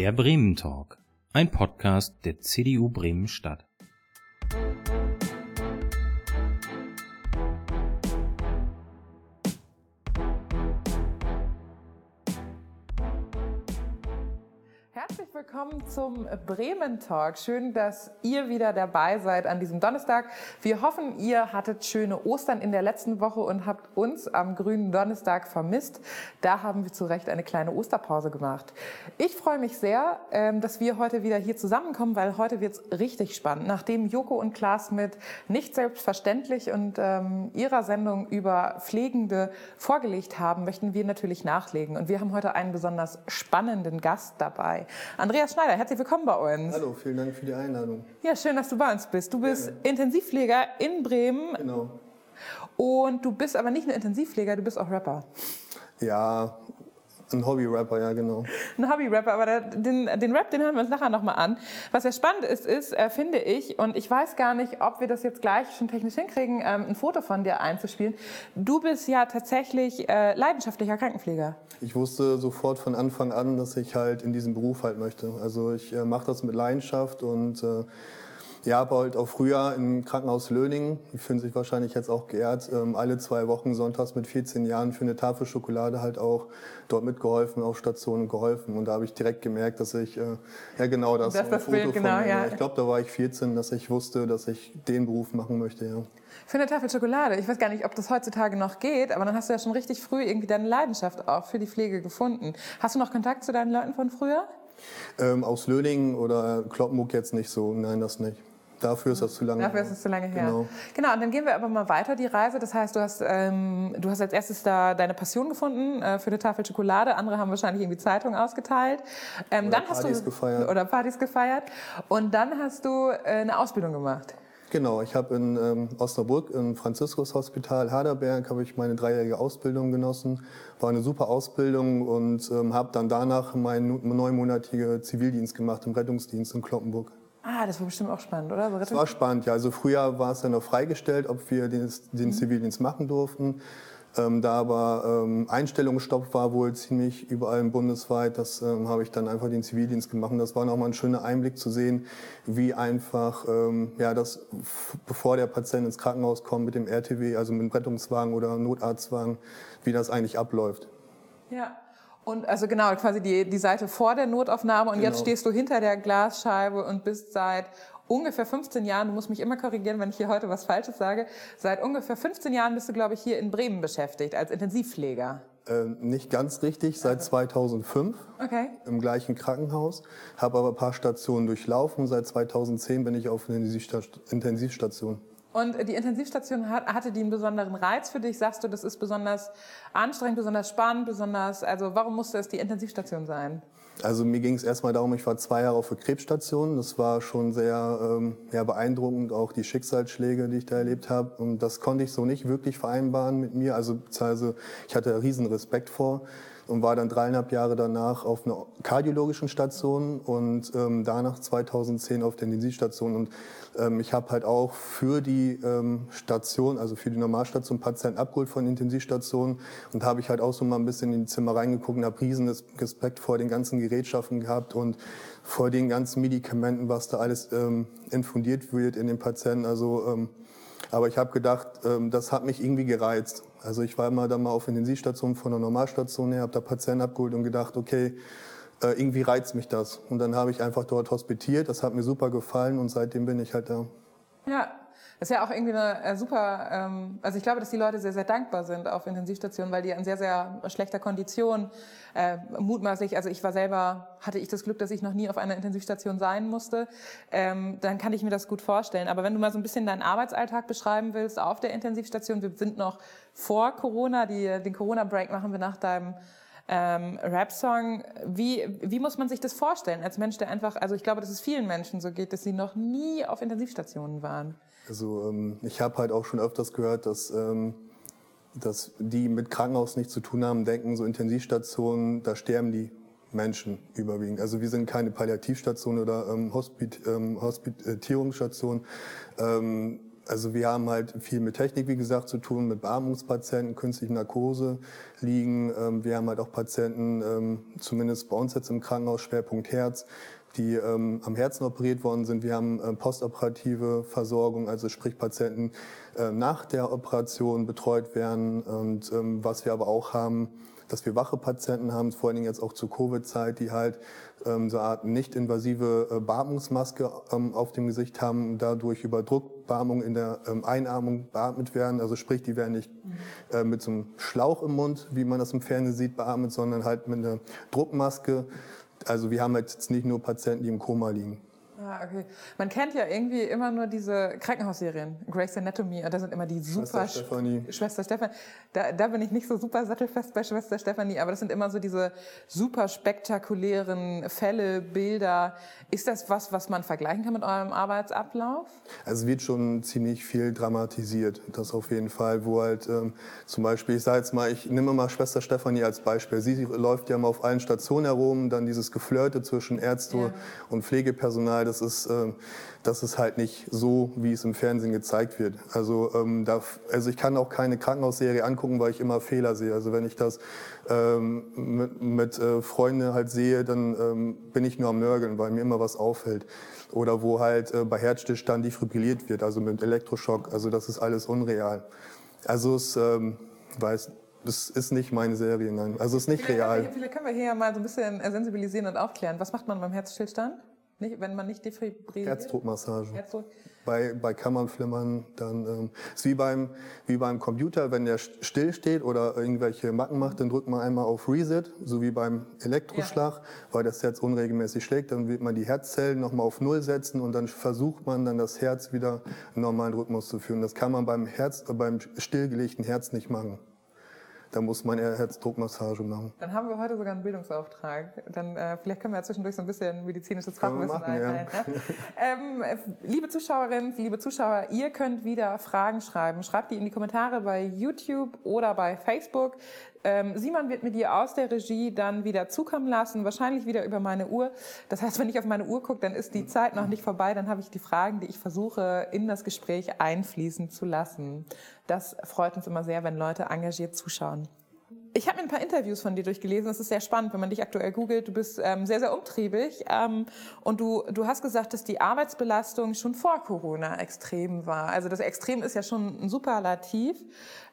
Der Bremen Talk, ein Podcast der CDU Bremen Stadt. Willkommen zum Bremen Talk. Schön, dass ihr wieder dabei seid an diesem Donnerstag. Wir hoffen, ihr hattet schöne Ostern in der letzten Woche und habt uns am grünen Donnerstag vermisst. Da haben wir zu Recht eine kleine Osterpause gemacht. Ich freue mich sehr, ähm, dass wir heute wieder hier zusammenkommen, weil heute wird es richtig spannend. Nachdem Joko und Klaas mit nicht selbstverständlich und ähm, ihrer Sendung über Pflegende vorgelegt haben, möchten wir natürlich nachlegen. Und wir haben heute einen besonders spannenden Gast dabei. Andreas Schneider, herzlich willkommen bei uns. Hallo, vielen Dank für die Einladung. Ja, schön, dass du bei uns bist. Du bist Gerne. Intensivpfleger in Bremen. Genau. Und du bist aber nicht nur Intensivpfleger, du bist auch Rapper. Ja, ein Hobby-Rapper, ja genau. Ein Hobby-Rapper, aber den, den Rap, den hören wir uns nachher nochmal an. Was ja spannend ist, ist, äh, finde ich, und ich weiß gar nicht, ob wir das jetzt gleich schon technisch hinkriegen, ähm, ein Foto von dir einzuspielen. Du bist ja tatsächlich äh, leidenschaftlicher Krankenpfleger. Ich wusste sofort von Anfang an, dass ich halt in diesem Beruf halt möchte. Also ich äh, mache das mit Leidenschaft und äh, ja, aber halt auch früher im Krankenhaus Löning, die fühlen sich wahrscheinlich jetzt auch geehrt, ähm, alle zwei Wochen sonntags mit 14 Jahren für eine Tafel Schokolade halt auch dort mitgeholfen, auf Stationen geholfen. Und da habe ich direkt gemerkt, dass ich, äh, ja genau das, das, das Foto Bild, genau, von, ja. Ich glaube, da war ich 14, dass ich wusste, dass ich den Beruf machen möchte, ja. Für eine Tafel Schokolade. Ich weiß gar nicht, ob das heutzutage noch geht, aber dann hast du ja schon richtig früh irgendwie deine Leidenschaft auch für die Pflege gefunden. Hast du noch Kontakt zu deinen Leuten von früher? Ähm, aus Löning oder Kloppenburg jetzt nicht so. Nein, das nicht. Dafür ist das zu lange Dafür her. ist es zu lange her. Genau. genau, und dann gehen wir aber mal weiter, die Reise. Das heißt, du hast, ähm, du hast als erstes da deine Passion gefunden äh, für eine Tafel Schokolade. Andere haben wahrscheinlich irgendwie Zeitungen ausgeteilt. Ähm, oder dann Partys hast du, gefeiert. Oder Partys gefeiert. Und dann hast du äh, eine Ausbildung gemacht. Genau, ich habe in ähm, Osnabrück im Franziskus-Hospital Haderberg habe ich meine dreijährige Ausbildung genossen. War eine super Ausbildung und ähm, habe dann danach meinen neunmonatigen Zivildienst gemacht im Rettungsdienst in Kloppenburg. Ah, das war bestimmt auch spannend, oder? Das war spannend, ja. Also früher war es ja noch freigestellt, ob wir den, den mhm. Zivildienst machen durften. Ähm, da aber ähm, Einstellungsstopp war wohl ziemlich überall bundesweit, das ähm, habe ich dann einfach den Zivildienst gemacht. Und das war nochmal ein schöner Einblick zu sehen, wie einfach, ähm, ja, das, bevor der Patient ins Krankenhaus kommt mit dem RTW, also mit dem Rettungswagen oder Notarztwagen, wie das eigentlich abläuft. Ja. Und also genau, quasi die, die Seite vor der Notaufnahme und genau. jetzt stehst du hinter der Glasscheibe und bist seit ungefähr 15 Jahren, du musst mich immer korrigieren, wenn ich hier heute was Falsches sage, seit ungefähr 15 Jahren bist du, glaube ich, hier in Bremen beschäftigt als Intensivpfleger. Äh, nicht ganz richtig, seit 2005 okay. im gleichen Krankenhaus, habe aber ein paar Stationen durchlaufen. Seit 2010 bin ich auf einer Intensivstation. Und die Intensivstation hatte die einen besonderen Reiz für dich? Sagst du, das ist besonders anstrengend, besonders spannend, besonders, also warum musste es die Intensivstation sein? Also mir ging es erstmal darum, ich war zwei Jahre auf der Krebsstation. Das war schon sehr ähm, ja, beeindruckend, auch die Schicksalsschläge, die ich da erlebt habe. Und das konnte ich so nicht wirklich vereinbaren mit mir. Also, also ich hatte riesen Respekt vor und war dann dreieinhalb Jahre danach auf einer kardiologischen Station und ähm, danach 2010 auf der Intensivstation. Und ähm, ich habe halt auch für die ähm, Station, also für die Normalstation, Patienten abgeholt von Intensivstationen und habe ich halt auch so mal ein bisschen in die Zimmer reingeguckt und habe riesen Respekt vor den ganzen Gerätschaften gehabt und vor den ganzen Medikamenten, was da alles ähm, infundiert wird in den Patienten. Also ähm, aber ich habe gedacht, ähm, das hat mich irgendwie gereizt. Also ich war immer dann mal auf Intensivstation von der Normalstation her, habe da Patienten abgeholt und gedacht, okay, äh, irgendwie reizt mich das. Und dann habe ich einfach dort hospitiert. Das hat mir super gefallen und seitdem bin ich halt da. Ja, das ist ja auch irgendwie eine äh, super, ähm, also ich glaube, dass die Leute sehr, sehr dankbar sind auf Intensivstationen, weil die in sehr, sehr schlechter Kondition äh, mutmaßlich, also ich war selber, hatte ich das Glück, dass ich noch nie auf einer Intensivstation sein musste, ähm, dann kann ich mir das gut vorstellen. Aber wenn du mal so ein bisschen deinen Arbeitsalltag beschreiben willst auf der Intensivstation, wir sind noch vor Corona, die, den Corona-Break machen wir nach deinem ähm, Rap-Song. Wie, wie muss man sich das vorstellen als Mensch, der einfach, also ich glaube, dass es vielen Menschen so geht, dass sie noch nie auf Intensivstationen waren. Also ähm, ich habe halt auch schon öfters gehört, dass, ähm, dass die mit Krankenhaus nichts zu tun haben, denken, so Intensivstationen, da sterben die Menschen überwiegend. Also wir sind keine Palliativstation oder ähm, Hospit ähm, Hospitierungsstation. Ähm, also wir haben halt viel mit Technik, wie gesagt, zu tun, mit Beatmungspatienten, künstliche Narkose liegen. Ähm, wir haben halt auch Patienten, ähm, zumindest bei uns jetzt im Krankenhaus, Schwerpunkt Herz, die ähm, am Herzen operiert worden sind. Wir haben äh, postoperative Versorgung, also sprich Patienten äh, nach der Operation betreut werden. Und ähm, was wir aber auch haben, dass wir wache Patienten haben, vor allen Dingen jetzt auch zur Covid-Zeit, die halt ähm, so eine Art nicht invasive äh, Beatmungsmaske ähm, auf dem Gesicht haben, dadurch über Druckbeatmung in der ähm, Einatmung beatmet werden. Also sprich, die werden nicht äh, mit so einem Schlauch im Mund, wie man das im Fernsehen sieht, beatmet, sondern halt mit einer Druckmaske. Also wir haben jetzt nicht nur Patienten, die im Koma liegen. Ah, okay. Man kennt ja irgendwie immer nur diese Krankenhausserien, Grey's Anatomy, da sind immer die super... Schwester Stefanie. Schwester Stefanie. Da, da bin ich nicht so super sattelfest bei Schwester Stefanie, aber das sind immer so diese super spektakulären Fälle, Bilder. Ist das was, was man vergleichen kann mit eurem Arbeitsablauf? Also es wird schon ziemlich viel dramatisiert, das auf jeden Fall, wo halt ähm, zum Beispiel, ich sage jetzt mal, ich nehme mal Schwester Stefanie als Beispiel. Sie läuft ja mal auf allen Stationen herum, dann dieses Geflirte zwischen Ärzte ja. und Pflegepersonal, das ist, äh, das ist halt nicht so, wie es im Fernsehen gezeigt wird. Also, ähm, da, also ich kann auch keine Krankenhausserie angucken, weil ich immer Fehler sehe. Also wenn ich das ähm, mit, mit äh, Freunden halt sehe, dann ähm, bin ich nur am Nörgeln, weil mir immer was auffällt. Oder wo halt äh, bei Herzstillstand defibrilliert wird, also mit Elektroschock. Also das ist alles unreal. Also es ähm, weiß das ist nicht meine Serie, nein. Also es ist nicht vielleicht real. Wir, vielleicht können wir hier mal so ein bisschen sensibilisieren und aufklären. Was macht man beim Herzstillstand? Nicht, wenn man nicht defibrilliert? Herzdruckmassage. Herzdruck. Bei, bei Kammernflimmern dann ähm, ist wie beim wie beim Computer, wenn der still steht oder irgendwelche Macken macht, dann drückt man einmal auf Reset, so wie beim Elektroschlag, ja. weil das Herz unregelmäßig schlägt. Dann wird man die Herzzellen nochmal auf Null setzen und dann versucht man dann das Herz wieder in normalen Rhythmus zu führen. Das kann man beim Herz, beim stillgelegten Herz nicht machen. Da muss man eher Herzdruckmassage machen. Dann haben wir heute sogar einen Bildungsauftrag. Dann äh, vielleicht können wir ja zwischendurch so ein bisschen medizinisches Fachwissen einhalten. Ja. Ne? ähm, liebe Zuschauerinnen, liebe Zuschauer, ihr könnt wieder Fragen schreiben. Schreibt die in die Kommentare bei YouTube oder bei Facebook. Ähm, Simon wird mir die aus der Regie dann wieder zukommen lassen, wahrscheinlich wieder über meine Uhr. Das heißt, wenn ich auf meine Uhr gucke, dann ist die Zeit noch nicht vorbei. Dann habe ich die Fragen, die ich versuche, in das Gespräch einfließen zu lassen. Das freut uns immer sehr, wenn Leute engagiert zuschauen. Ich habe mir ein paar Interviews von dir durchgelesen. Das ist sehr spannend, wenn man dich aktuell googelt. Du bist ähm, sehr, sehr umtriebig. Ähm, und du, du hast gesagt, dass die Arbeitsbelastung schon vor Corona extrem war. Also das Extrem ist ja schon ein Superlativ.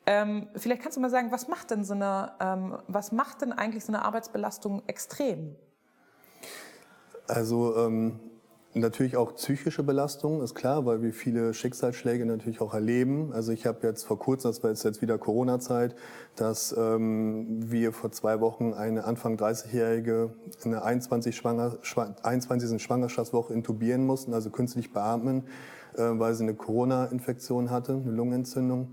Ähm, vielleicht kannst du mal sagen, was macht denn so eine, ähm, was macht denn eigentlich so eine Arbeitsbelastung extrem? Also ähm, natürlich auch psychische Belastung, ist klar, weil wir viele Schicksalsschläge natürlich auch erleben. Also ich habe jetzt vor kurzem, das war jetzt, wieder Corona-Zeit, dass ähm, wir vor zwei Wochen eine Anfang 30-Jährige in der 21. Schwanger, 21. Schwangerschaftswoche intubieren mussten, also künstlich beatmen, äh, weil sie eine Corona-Infektion hatte, eine Lungenentzündung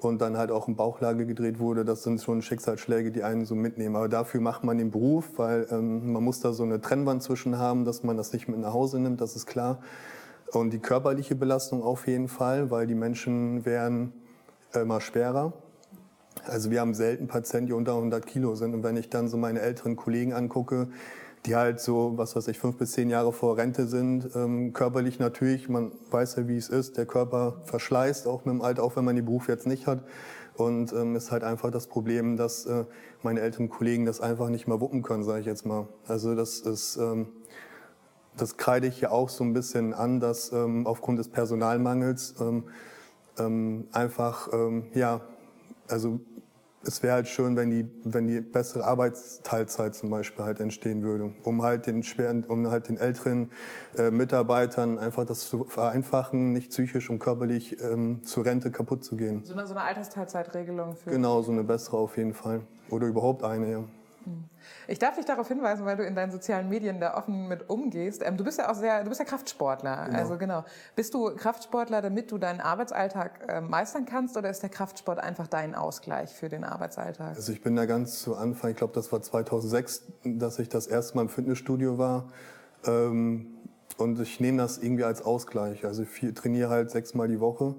und dann halt auch in Bauchlage gedreht wurde, das sind schon Schicksalsschläge, die einen so mitnehmen. Aber dafür macht man den Beruf, weil ähm, man muss da so eine Trennwand zwischen haben, dass man das nicht mit nach Hause nimmt, das ist klar. Und die körperliche Belastung auf jeden Fall, weil die Menschen werden immer schwerer. Also wir haben selten Patienten, die unter 100 Kilo sind. Und wenn ich dann so meine älteren Kollegen angucke, die halt so, was weiß ich, fünf bis zehn Jahre vor Rente sind. Ähm, körperlich natürlich, man weiß ja, wie es ist. Der Körper verschleißt auch mit dem Alter, auch wenn man den Beruf jetzt nicht hat. Und ähm, ist halt einfach das Problem, dass äh, meine älteren Kollegen das einfach nicht mehr wuppen können, sage ich jetzt mal. Also das ist, ähm, das kreide ich ja auch so ein bisschen an, dass ähm, aufgrund des Personalmangels ähm, ähm, einfach, ähm, ja, also es wäre halt schön, wenn die, wenn die bessere Arbeitsteilzeit zum Beispiel halt entstehen würde, um halt den schweren, um halt den älteren äh, Mitarbeitern einfach das zu vereinfachen, nicht psychisch und körperlich ähm, zur Rente kaputt zu gehen. So eine, so eine Altersteilzeitregelung für. Genau, so eine bessere auf jeden Fall. Oder überhaupt eine, ja. Ich darf dich darauf hinweisen, weil du in deinen sozialen Medien da offen mit umgehst. Ähm, du bist ja auch sehr, du bist ja Kraftsportler. Genau. Also genau. Bist du Kraftsportler, damit du deinen Arbeitsalltag äh, meistern kannst, oder ist der Kraftsport einfach dein Ausgleich für den Arbeitsalltag? Also ich bin da ganz zu Anfang, ich glaube, das war 2006, dass ich das erste Mal im Fitnessstudio war. Ähm, und ich nehme das irgendwie als Ausgleich. Also ich trainiere halt sechsmal die Woche.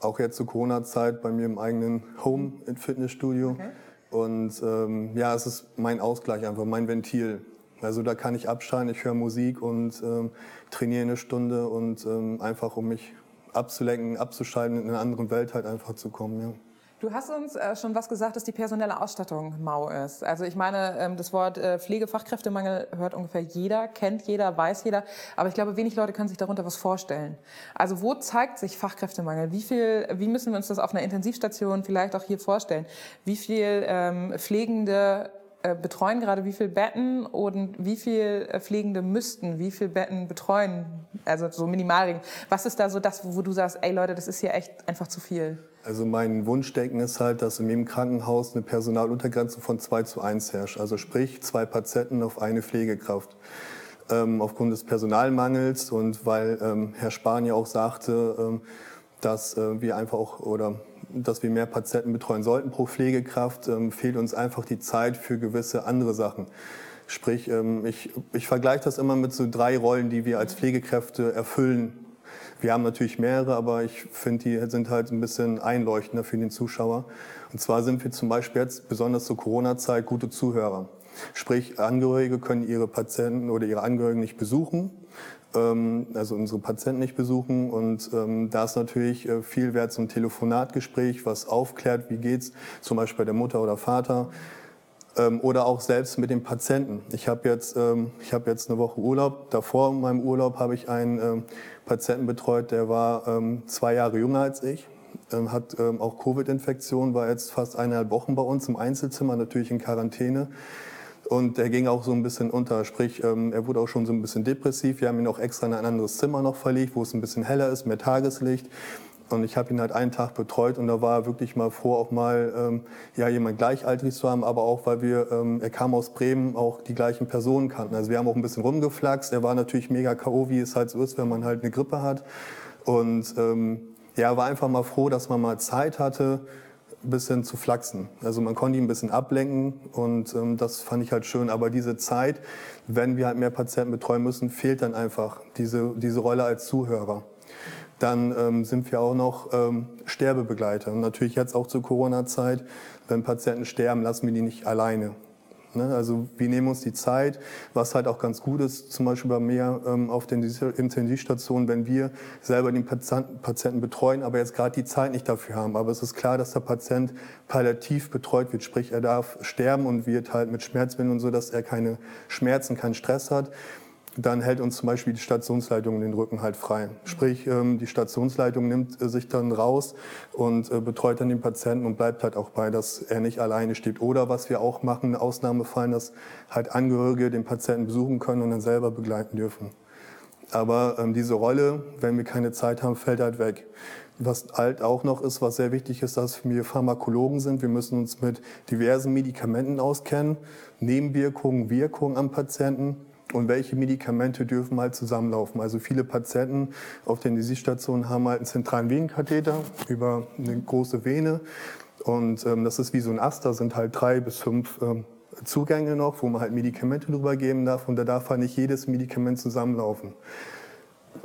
Auch jetzt zur Corona-Zeit bei mir im eigenen Home-Fitnessstudio. Okay. Und ähm, ja, es ist mein Ausgleich einfach, mein Ventil. Also da kann ich abschalten, ich höre Musik und ähm, trainiere eine Stunde und ähm, einfach um mich abzulenken, abzuschalten, in eine andere Welt halt einfach zu kommen. Ja. Du hast uns äh, schon was gesagt, dass die personelle Ausstattung mau ist. Also ich meine, ähm, das Wort äh, Pflegefachkräftemangel hört ungefähr jeder, kennt jeder, weiß jeder. Aber ich glaube, wenig Leute können sich darunter was vorstellen. Also wo zeigt sich Fachkräftemangel? Wie viel, wie müssen wir uns das auf einer Intensivstation vielleicht auch hier vorstellen? Wie viel ähm, Pflegende äh, betreuen gerade wie viele Betten und wie viele äh, Pflegende müssten wie viele Betten betreuen? Also so Minimalregeln. Was ist da so das, wo du sagst, ey Leute, das ist hier echt einfach zu viel? Also mein Wunschdenken ist halt, dass in jedem Krankenhaus eine Personaluntergrenze von 2 zu 1 herrscht. Also sprich zwei Patienten auf eine Pflegekraft. Ähm, aufgrund des Personalmangels und weil ähm, Herr Spahn ja auch sagte, ähm, dass äh, wir einfach auch oder dass wir mehr Patienten betreuen sollten pro Pflegekraft, ähm, fehlt uns einfach die Zeit für gewisse andere Sachen. Sprich, ähm, ich, ich vergleiche das immer mit so drei Rollen, die wir als Pflegekräfte erfüllen. Wir haben natürlich mehrere, aber ich finde, die sind halt ein bisschen einleuchtender für den Zuschauer. Und zwar sind wir zum Beispiel jetzt, besonders zur Corona-Zeit, gute Zuhörer. Sprich, Angehörige können ihre Patienten oder ihre Angehörigen nicht besuchen, ähm, also unsere Patienten nicht besuchen. Und ähm, da ist natürlich äh, viel wert zum Telefonatgespräch, was aufklärt, wie geht's, zum Beispiel bei der Mutter oder Vater. Ähm, oder auch selbst mit dem Patienten. Ich habe jetzt, ähm, hab jetzt eine Woche Urlaub. Davor in meinem Urlaub habe ich einen ähm, Patienten betreut, der war ähm, zwei Jahre jünger als ich, ähm, hat ähm, auch Covid-Infektion, war jetzt fast eineinhalb Wochen bei uns im Einzelzimmer, natürlich in Quarantäne. Und er ging auch so ein bisschen unter, sprich, ähm, er wurde auch schon so ein bisschen depressiv. Wir haben ihn auch extra in ein anderes Zimmer noch verlegt, wo es ein bisschen heller ist, mehr Tageslicht. Und ich habe ihn halt einen Tag betreut und da war er wirklich mal froh, auch mal ähm, ja, jemand gleichaltrig zu haben, aber auch, weil wir, ähm, er kam aus Bremen, auch die gleichen Personen kannten. Also wir haben auch ein bisschen rumgeflaxt. Er war natürlich mega K.O., wie es halt so ist, wenn man halt eine Grippe hat. Und ähm, ja, war einfach mal froh, dass man mal Zeit hatte, ein bisschen zu flachsen. Also man konnte ihn ein bisschen ablenken und ähm, das fand ich halt schön. Aber diese Zeit, wenn wir halt mehr Patienten betreuen müssen, fehlt dann einfach diese, diese Rolle als Zuhörer. Dann ähm, sind wir auch noch ähm, Sterbebegleiter. Und natürlich jetzt auch zur Corona-Zeit, wenn Patienten sterben, lassen wir die nicht alleine. Ne? Also wir nehmen uns die Zeit, was halt auch ganz gut ist, zum Beispiel bei mir ähm, auf den Intensivstationen, wenn wir selber den Patienten betreuen, aber jetzt gerade die Zeit nicht dafür haben. Aber es ist klar, dass der Patient palliativ betreut wird, sprich er darf sterben und wird halt mit Schmerzmitteln und so, dass er keine Schmerzen, keinen Stress hat dann hält uns zum Beispiel die Stationsleitung den Rücken halt frei. Sprich, ähm, die Stationsleitung nimmt äh, sich dann raus und äh, betreut dann den Patienten und bleibt halt auch bei, dass er nicht alleine steht. Oder was wir auch machen, Ausnahmefallen, dass halt Angehörige den Patienten besuchen können und dann selber begleiten dürfen. Aber ähm, diese Rolle, wenn wir keine Zeit haben, fällt halt weg. Was halt auch noch ist, was sehr wichtig ist, dass wir Pharmakologen sind. Wir müssen uns mit diversen Medikamenten auskennen, Nebenwirkungen, Wirkungen am Patienten und welche Medikamente dürfen halt zusammenlaufen. Also viele Patienten auf der Intensivstation haben halt einen zentralen Venenkatheter über eine große Vene und ähm, das ist wie so ein Ast, da sind halt drei bis fünf ähm, Zugänge noch, wo man halt Medikamente drüber geben darf und da darf halt nicht jedes Medikament zusammenlaufen.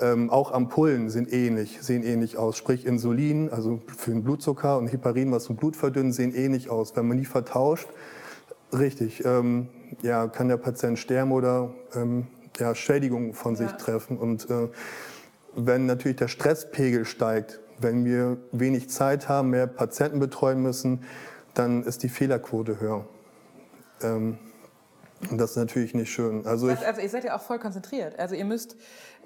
Ähm, auch Ampullen sind ähnlich, sehen ähnlich aus. Sprich Insulin, also für den Blutzucker und Heparin, was zum Blut verdünnt, sehen ähnlich aus. Wenn man die vertauscht, richtig, ähm, ja, kann der Patient sterben oder ähm, ja, Schädigungen von sich treffen. Und äh, wenn natürlich der Stresspegel steigt, wenn wir wenig Zeit haben, mehr Patienten betreuen müssen, dann ist die Fehlerquote höher. Ähm, das ist natürlich nicht schön. Also, ich, also ihr seid ja auch voll konzentriert. Also ihr müsst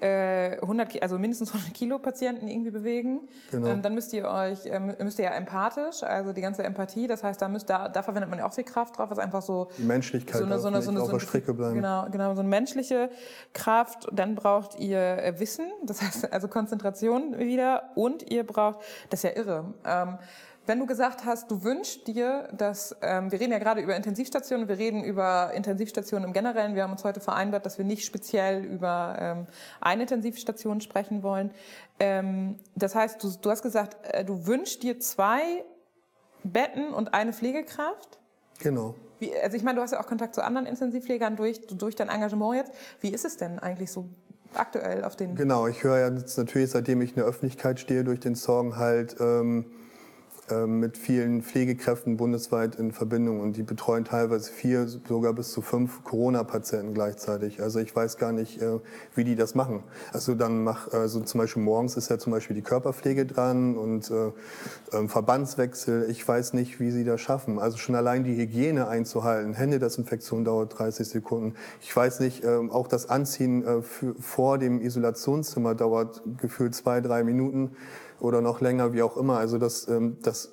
äh, 100, also mindestens 100 Kilo Patienten irgendwie bewegen. Genau. Ähm, dann müsst ihr euch, ähm, müsst ihr ja empathisch, also die ganze Empathie. Das heißt, da müsst da, da verwendet man ja auch viel Kraft drauf, was einfach so die Menschlichkeit so eine, so eine, so eine, auf der Strecke bleiben. Genau, genau, so eine menschliche Kraft. Dann braucht ihr äh, Wissen, das heißt also Konzentration wieder und ihr braucht, das ist ja irre. Ähm, wenn du gesagt hast, du wünschst dir, dass, ähm, wir reden ja gerade über Intensivstationen, wir reden über Intensivstationen im Generellen, wir haben uns heute vereinbart, dass wir nicht speziell über ähm, eine Intensivstation sprechen wollen. Ähm, das heißt, du, du hast gesagt, äh, du wünschst dir zwei Betten und eine Pflegekraft? Genau. Wie, also ich meine, du hast ja auch Kontakt zu anderen Intensivpflegern durch, durch dein Engagement jetzt. Wie ist es denn eigentlich so aktuell auf den... Genau, ich höre ja jetzt natürlich, seitdem ich in der Öffentlichkeit stehe, durch den Song halt... Ähm, äh, mit vielen Pflegekräften bundesweit in Verbindung und die betreuen teilweise vier, sogar bis zu fünf Corona-Patienten gleichzeitig. Also ich weiß gar nicht, äh, wie die das machen. Also dann mach, also zum Beispiel morgens ist ja zum Beispiel die Körperpflege dran und äh, ähm, Verbandswechsel. Ich weiß nicht, wie sie das schaffen. Also schon allein die Hygiene einzuhalten, Händedesinfektion dauert 30 Sekunden. Ich weiß nicht, ähm, auch das Anziehen äh, vor dem Isolationszimmer dauert gefühlt zwei, drei Minuten oder noch länger, wie auch immer. Also das, ähm, das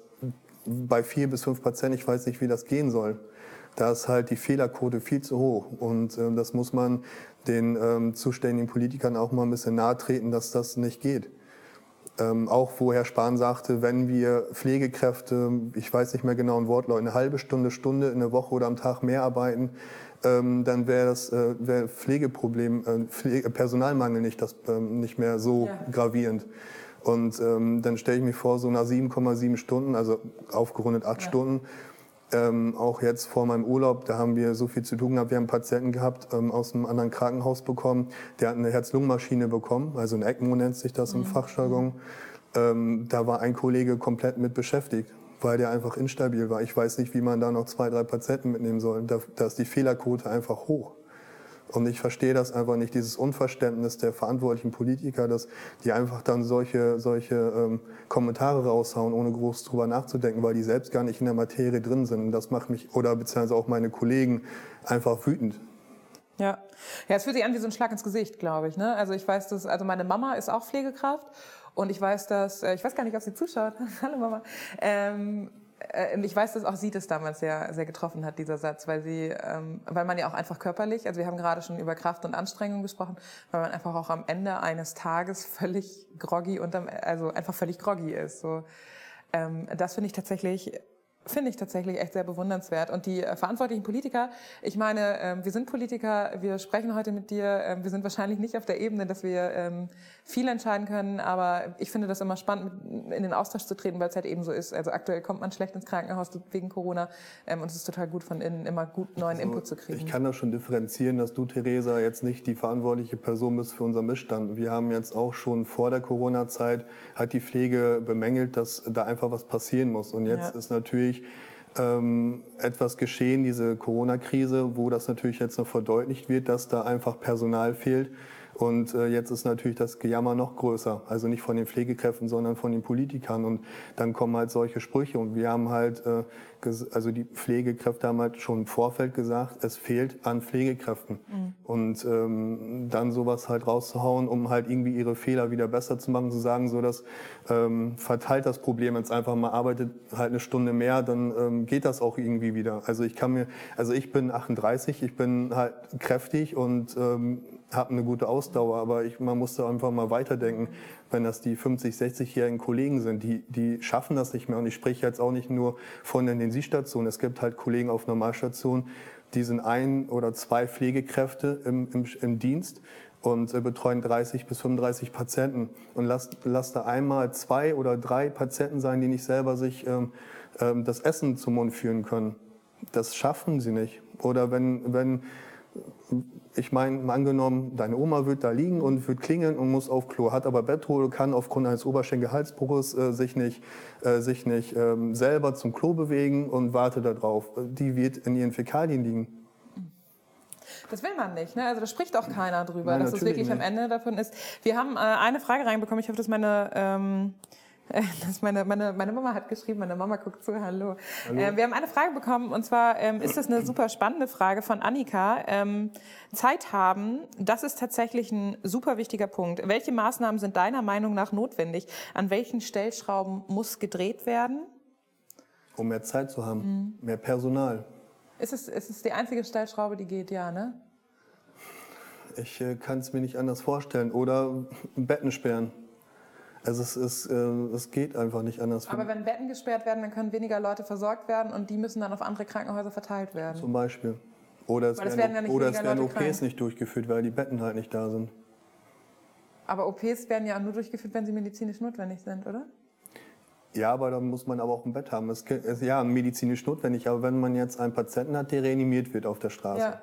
bei vier bis fünf Patienten, ich weiß nicht, wie das gehen soll. Da ist halt die Fehlerquote viel zu hoch. Und ähm, das muss man den ähm, zuständigen Politikern auch mal ein bisschen nahe treten, dass das nicht geht. Ähm, auch wo Herr Spahn sagte, wenn wir Pflegekräfte, ich weiß nicht mehr genau ein Wortlaut, eine halbe Stunde, Stunde in der Woche oder am Tag mehr arbeiten, ähm, dann wäre das äh, wär Pflegeproblem, äh, Pflege, Personalmangel nicht, das, ähm, nicht mehr so ja. gravierend. Und ähm, dann stelle ich mir vor, so nach 7,7 Stunden, also aufgerundet acht ja. Stunden, ähm, auch jetzt vor meinem Urlaub, da haben wir so viel zu tun gehabt. Wir haben einen Patienten gehabt ähm, aus einem anderen Krankenhaus bekommen, der hat eine Herz-Lungen-Maschine bekommen, also ein ECMO nennt sich das im mhm. Fachjargon. Ähm, da war ein Kollege komplett mit beschäftigt, weil der einfach instabil war. Ich weiß nicht, wie man da noch zwei, drei Patienten mitnehmen soll. Da, da ist die Fehlerquote einfach hoch. Und ich verstehe das einfach nicht, dieses Unverständnis der verantwortlichen Politiker, dass die einfach dann solche, solche ähm, Kommentare raushauen, ohne groß drüber nachzudenken, weil die selbst gar nicht in der Materie drin sind. Und das macht mich, oder beziehungsweise auch meine Kollegen, einfach wütend. Ja. Ja, es fühlt sich an wie so ein Schlag ins Gesicht, glaube ich. Ne? Also ich weiß, dass, also meine Mama ist auch Pflegekraft und ich weiß, dass, äh, ich weiß gar nicht, ob sie zuschaut. Hallo Mama. Ähm, äh, ich weiß, dass auch sie das damals sehr, sehr getroffen hat, dieser Satz, weil sie, ähm, weil man ja auch einfach körperlich, also wir haben gerade schon über Kraft und Anstrengung gesprochen, weil man einfach auch am Ende eines Tages völlig groggy und also einfach völlig groggy ist. So, ähm, das finde ich tatsächlich finde ich tatsächlich echt sehr bewundernswert. Und die äh, verantwortlichen Politiker, ich meine, ähm, wir sind Politiker, wir sprechen heute mit dir, ähm, wir sind wahrscheinlich nicht auf der Ebene, dass wir ähm, viel entscheiden können, aber ich finde das immer spannend, in den Austausch zu treten, weil es halt eben so ist. Also aktuell kommt man schlecht ins Krankenhaus wegen Corona und es ist total gut, von innen immer gut neuen also, Input zu kriegen. Ich kann das schon differenzieren, dass du, Theresa, jetzt nicht die verantwortliche Person bist für unseren Missstand. Wir haben jetzt auch schon vor der Corona-Zeit, hat die Pflege bemängelt, dass da einfach was passieren muss. Und jetzt ja. ist natürlich natürlich ähm, etwas geschehen, diese Corona-Krise, wo das natürlich jetzt noch verdeutlicht wird, dass da einfach Personal fehlt. Und äh, jetzt ist natürlich das Gejammer noch größer. Also nicht von den Pflegekräften, sondern von den Politikern. Und dann kommen halt solche Sprüche. Und wir haben halt äh, also die Pflegekräfte haben halt schon im Vorfeld gesagt, es fehlt an Pflegekräften. Mhm. Und ähm, dann sowas halt rauszuhauen, um halt irgendwie ihre Fehler wieder besser zu machen, zu sagen, so dass ähm, verteilt das Problem jetzt einfach mal arbeitet halt eine Stunde mehr, dann ähm, geht das auch irgendwie wieder. Also ich kann mir, also ich bin 38, ich bin halt kräftig und ähm, habe eine gute Ausdauer, aber ich, man muss da einfach mal weiterdenken wenn das die 50, 60-jährigen Kollegen sind, die, die schaffen das nicht mehr. Und ich spreche jetzt auch nicht nur von den Intensivstationen. Es gibt halt Kollegen auf Normalstationen, die sind ein oder zwei Pflegekräfte im, im, im Dienst und äh, betreuen 30 bis 35 Patienten. Und lass, lass da einmal zwei oder drei Patienten sein, die nicht selber sich ähm, ähm, das Essen zum Mund führen können. Das schaffen sie nicht. Oder wenn, wenn ich meine, angenommen, deine Oma wird da liegen und wird klingeln und muss auf Klo, hat aber Bettruhe, kann aufgrund eines Oberschenkelhalsbruches äh, sich nicht, äh, sich nicht ähm, selber zum Klo bewegen und wartet darauf. Die wird in ihren Fäkalien liegen. Das will man nicht. Ne? Also da spricht auch keiner drüber, Nein, dass es wirklich nicht. am Ende davon ist. Wir haben äh, eine Frage reinbekommen. Ich hoffe, dass meine ähm, Das meine, meine, meine Mama hat geschrieben, meine Mama guckt zu, hallo. hallo. Äh, wir haben eine Frage bekommen und zwar ähm, ist das eine super spannende Frage von Annika. Ähm, Zeit haben, das ist tatsächlich ein super wichtiger Punkt. Welche Maßnahmen sind deiner Meinung nach notwendig? An welchen Stellschrauben muss gedreht werden? Um mehr Zeit zu haben, mhm. mehr Personal. Ist es, ist es die einzige Stellschraube, die geht, ja, ne? Ich äh, kann es mir nicht anders vorstellen. Oder Betten sperren. Also es, ist, äh, es geht einfach nicht anders. Aber wenn Betten gesperrt werden, dann können weniger Leute versorgt werden und die müssen dann auf andere Krankenhäuser verteilt werden. Zum Beispiel. Oder es werden, werden, ja oder es werden OPs krank. nicht durchgeführt, weil die Betten halt nicht da sind. Aber OPs werden ja nur durchgeführt, wenn sie medizinisch notwendig sind, oder? Ja, aber da muss man aber auch ein Bett haben. Es ist ja medizinisch notwendig, aber wenn man jetzt einen Patienten hat, der reanimiert wird auf der Straße, ja.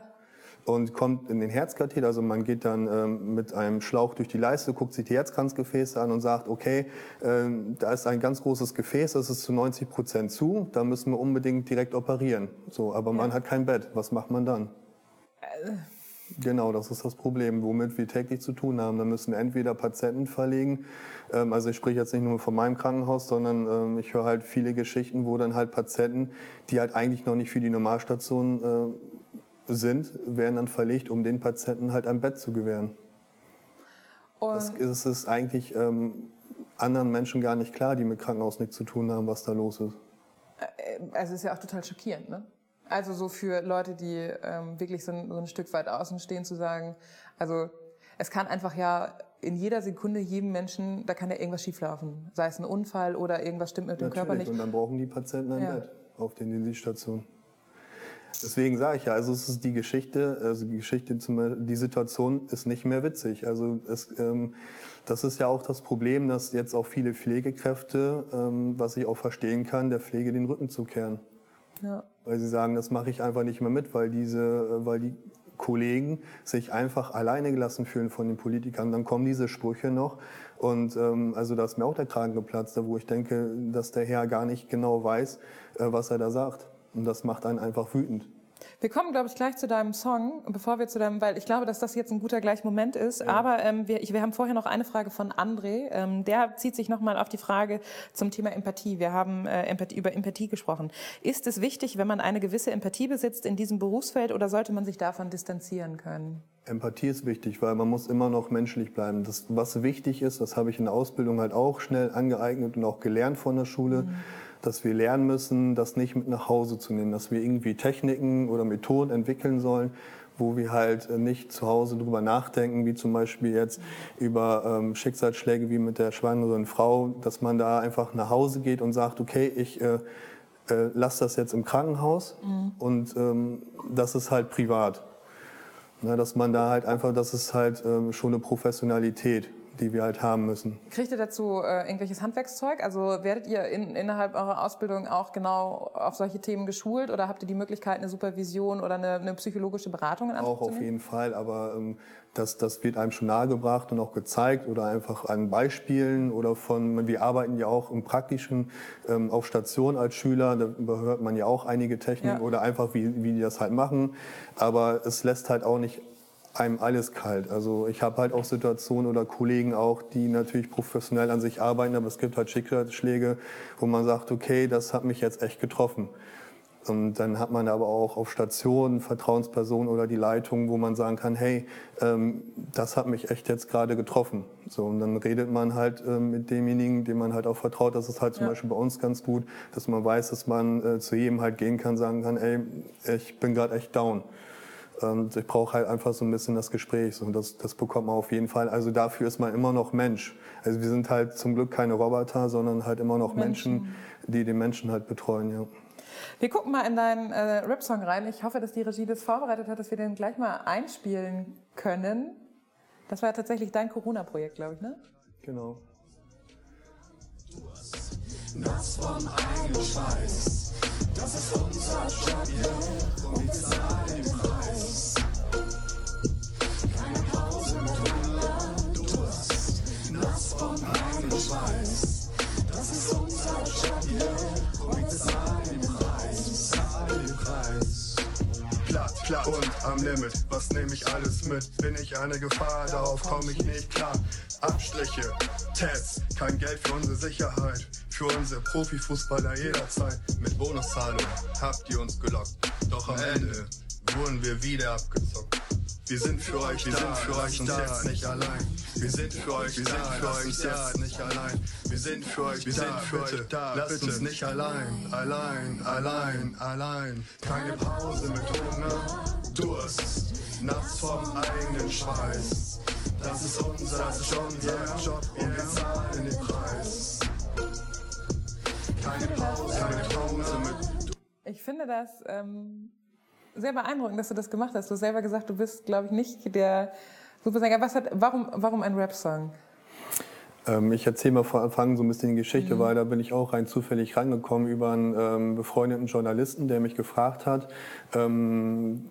Und kommt in den Herzkatheter. Also man geht dann ähm, mit einem Schlauch durch die Leiste, guckt sich die Herzkranzgefäße an und sagt, okay, ähm, da ist ein ganz großes Gefäß, das ist zu 90 Prozent zu, da müssen wir unbedingt direkt operieren. So, aber man hat kein Bett. Was macht man dann? Äh. Genau, das ist das Problem, womit wir täglich zu tun haben. Da müssen wir entweder Patienten verlegen, ähm, also ich spreche jetzt nicht nur von meinem Krankenhaus, sondern ähm, ich höre halt viele Geschichten, wo dann halt Patienten, die halt eigentlich noch nicht für die Normalstation äh, sind, werden dann verlegt, um den Patienten halt ein Bett zu gewähren. Und das, ist eigentlich ähm, anderen Menschen gar nicht klar, die mit Krankenhaus nichts zu tun haben, was da los ist. Äh, also es ist ja auch total schockierend, ne? Also so für Leute, die ähm, wirklich so ein, so ein Stück weit außen stehen, zu sagen, also es kann einfach ja in jeder Sekunde jedem Menschen, da kann ja irgendwas schieflaufen. Sei es ein Unfall oder irgendwas stimmt mit dem Natürlich. Körper nicht. Und dann brauchen die Patienten ein ja. Bett auf der Intensivstation. Deswegen sage ich ja, also es ist die Geschichte, also die Geschichte, die Situation ist nicht mehr witzig. Also es, ähm, das ist ja auch das Problem, dass jetzt auch viele Pflegekräfte, ähm, was ich auch verstehen kann, der Pflege den Rücken zu kehren. Ja. Weil sie sagen, das mache ich einfach nicht mehr mit, weil diese, weil die Kollegen sich einfach alleine gelassen fühlen von den Politikern. Dann kommen diese Sprüche noch. Und ähm, also da ist mir auch der Kragen geplatzt, wo ich denke, dass der Herr gar nicht genau weiß, äh, was er da sagt. Und das macht einen einfach wütend. Wir kommen, glaube ich, gleich zu deinem Song, bevor wir zu deinem, weil ich glaube, dass das jetzt ein guter Gleichmoment ist. Ja. Aber ähm, wir, ich, wir haben vorher noch eine Frage von André. Ähm, der zieht sich nochmal auf die Frage zum Thema Empathie. Wir haben äh, Empathie, über Empathie gesprochen. Ist es wichtig, wenn man eine gewisse Empathie besitzt in diesem Berufsfeld oder sollte man sich davon distanzieren können? Empathie ist wichtig, weil man muss immer noch menschlich bleiben. Das, was wichtig ist, das habe ich in der Ausbildung halt auch schnell angeeignet und auch gelernt von der Schule. Mhm dass wir lernen müssen, das nicht mit nach Hause zu nehmen, dass wir irgendwie Techniken oder Methoden entwickeln sollen, wo wir halt äh, nicht zu Hause drüber nachdenken, wie zum Beispiel jetzt über ähm, Schicksalsschläge wie mit der schwangeren Frau, dass man da einfach nach Hause geht und sagt, okay, ich äh, äh, lasse das jetzt im Krankenhaus mhm. und ähm, das ist halt privat. Na, dass man da halt einfach, das ist halt ähm, schon eine Professionalität die wir halt haben müssen. Kriegt ihr dazu äh, irgendwelches Handwerkszeug? Also werdet ihr in, innerhalb eurer Ausbildung auch genau auf solche Themen geschult oder habt ihr die Möglichkeit, eine Supervision oder eine, eine psychologische Beratung in Anspruch Auch auf jeden Fall, aber ähm, das, das wird einem schon nahegebracht und auch gezeigt oder einfach an Beispielen oder von, wir arbeiten ja auch im Praktischen ähm, auf Station als Schüler, da hört man ja auch einige Techniken ja. oder einfach, wie, wie die das halt machen, aber es lässt halt auch nicht einem alles kalt. Also ich habe halt auch Situationen oder Kollegen auch, die natürlich professionell an sich arbeiten, aber es gibt halt Schicksalsschläge, wo man sagt, okay, das hat mich jetzt echt getroffen. Und dann hat man aber auch auf Stationen Vertrauenspersonen oder die Leitung, wo man sagen kann, hey, ähm, das hat mich echt jetzt gerade getroffen. So, und dann redet man halt ähm, mit demjenigen, dem man halt auch vertraut. Das ist halt zum ja. Beispiel bei uns ganz gut, dass man weiß, dass man äh, zu jedem halt gehen kann, sagen kann, ey, ich bin gerade echt down. Und ich brauche halt einfach so ein bisschen das Gespräch. Und das, das bekommt man auf jeden Fall. Also dafür ist man immer noch Mensch. Also wir sind halt zum Glück keine Roboter, sondern halt immer noch Menschen, Menschen die den Menschen halt betreuen. Ja. Wir gucken mal in deinen äh, Rap-Song rein. Ich hoffe, dass die Regie das vorbereitet hat, dass wir den gleich mal einspielen können. Das war ja tatsächlich dein Corona-Projekt, glaube ich, ne? Genau. Vom eigenen Scheiß, das ist unser yeah. und wir zahlen vom eigenen Schweiß. Das ist unser yeah. und wir zahlen den Preis, zahlen den Preis. Platt, platt und am Limit, was nehme ich alles mit? Bin ich eine Gefahr, darauf komme ich nicht klar. Abstriche, Tests, kein Geld für unsere Sicherheit. Für unsere Profifußballer jederzeit. Mit Bonuszahlung habt ihr uns gelockt. Doch am Ende wurden wir wieder abgezockt. Wir sind für euch, wir sind für euch da, nicht allein. Wir sind für euch, wir sind für euch jetzt nicht allein. Wir sind für euch, wir sind für euch da. Lasst uns nicht allein, allein, allein, allein. Keine Pause mit Hunger, Durst, nass vom eigenen Schweiß. Das ist unser, das ist unser Job und wir zahlen den Preis. Keine Pause, keine Pause mit. Ich finde das ähm, sehr beeindruckend, dass du das gemacht hast. Du hast selber gesagt, du bist, glaube ich, nicht der Supersänger. Was hat, warum, warum ein Rap-Song? Ähm, ich erzähle mal vor Anfang so ein bisschen die Geschichte, mhm. weil da bin ich auch rein zufällig rangekommen über einen ähm, befreundeten Journalisten, der mich gefragt hat, ähm,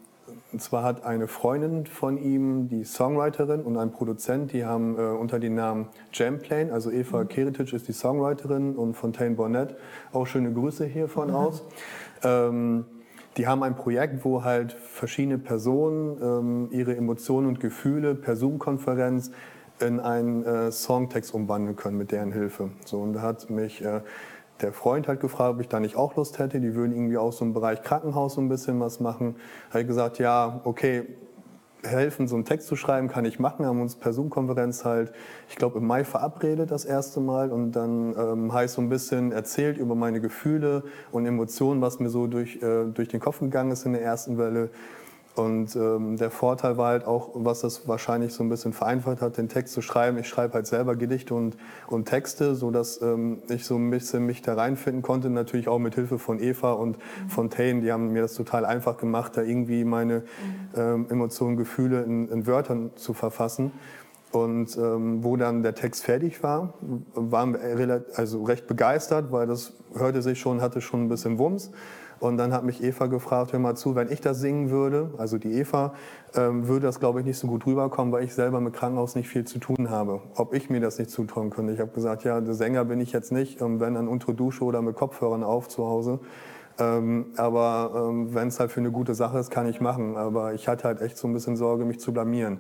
Und zwar hat eine Freundin von ihm, die Songwriterin und ein Produzent, die haben äh, unter dem Namen Jamplane, also Eva Keritic ist die Songwriterin und Fontaine Bonnet, auch schöne Grüße hiervon aus. Ähm, die haben ein Projekt, wo halt verschiedene Personen ähm, ihre Emotionen und Gefühle per Zoom-Konferenz in einen äh, Songtext umwandeln können mit deren Hilfe. So, und da hat mich äh, der Freund halt gefragt, ob ich da nicht auch Lust hätte. Die würden irgendwie auch so im Bereich Krankenhaus so ein bisschen was machen. Habe ich gesagt, ja, okay, helfen, so einen Text zu schreiben, kann ich machen. Wir haben uns per Zoom-Konferenz halt, ich glaube, im Mai verabredet das erste Mal und dann ähm, ich so ein bisschen erzählt über meine Gefühle und Emotionen, was mir so durch, äh, durch den Kopf gegangen ist in der ersten Welle. Und ähm, der Vorteil war halt auch, was das wahrscheinlich so ein bisschen vereinfacht hat, den Text zu schreiben. Ich schreibe halt selber Gedichte und, und Texte, so dass ähm, ich so ein bisschen mich da reinfinden konnte. Natürlich auch mit Hilfe von Eva und mhm. Fontaine, die haben mir das total einfach gemacht, da irgendwie meine ähm, Emotionen, Gefühle in, in Wörtern zu verfassen. Und ähm, wo dann der Text fertig war, waren wir also recht begeistert, weil das hörte sich schon, hatte schon ein bisschen Wumms. Und dann hat mich Eva gefragt, hör mal zu, wenn ich das singen würde, also die Eva, ähm, würde das, glaube ich, nicht so gut rüberkommen, weil ich selber mit Krankenhaus nicht viel zu tun habe. Ob ich mir das nicht zutrauen könnte. Ich habe gesagt, ja, der Sänger bin ich jetzt nicht, ähm, wenn dann unter Dusche oder mit Kopfhörern auf zu Hause. Ähm, aber ähm, wenn es halt für eine gute Sache ist, kann ich machen. Aber ich hatte halt echt so ein bisschen Sorge, mich zu blamieren.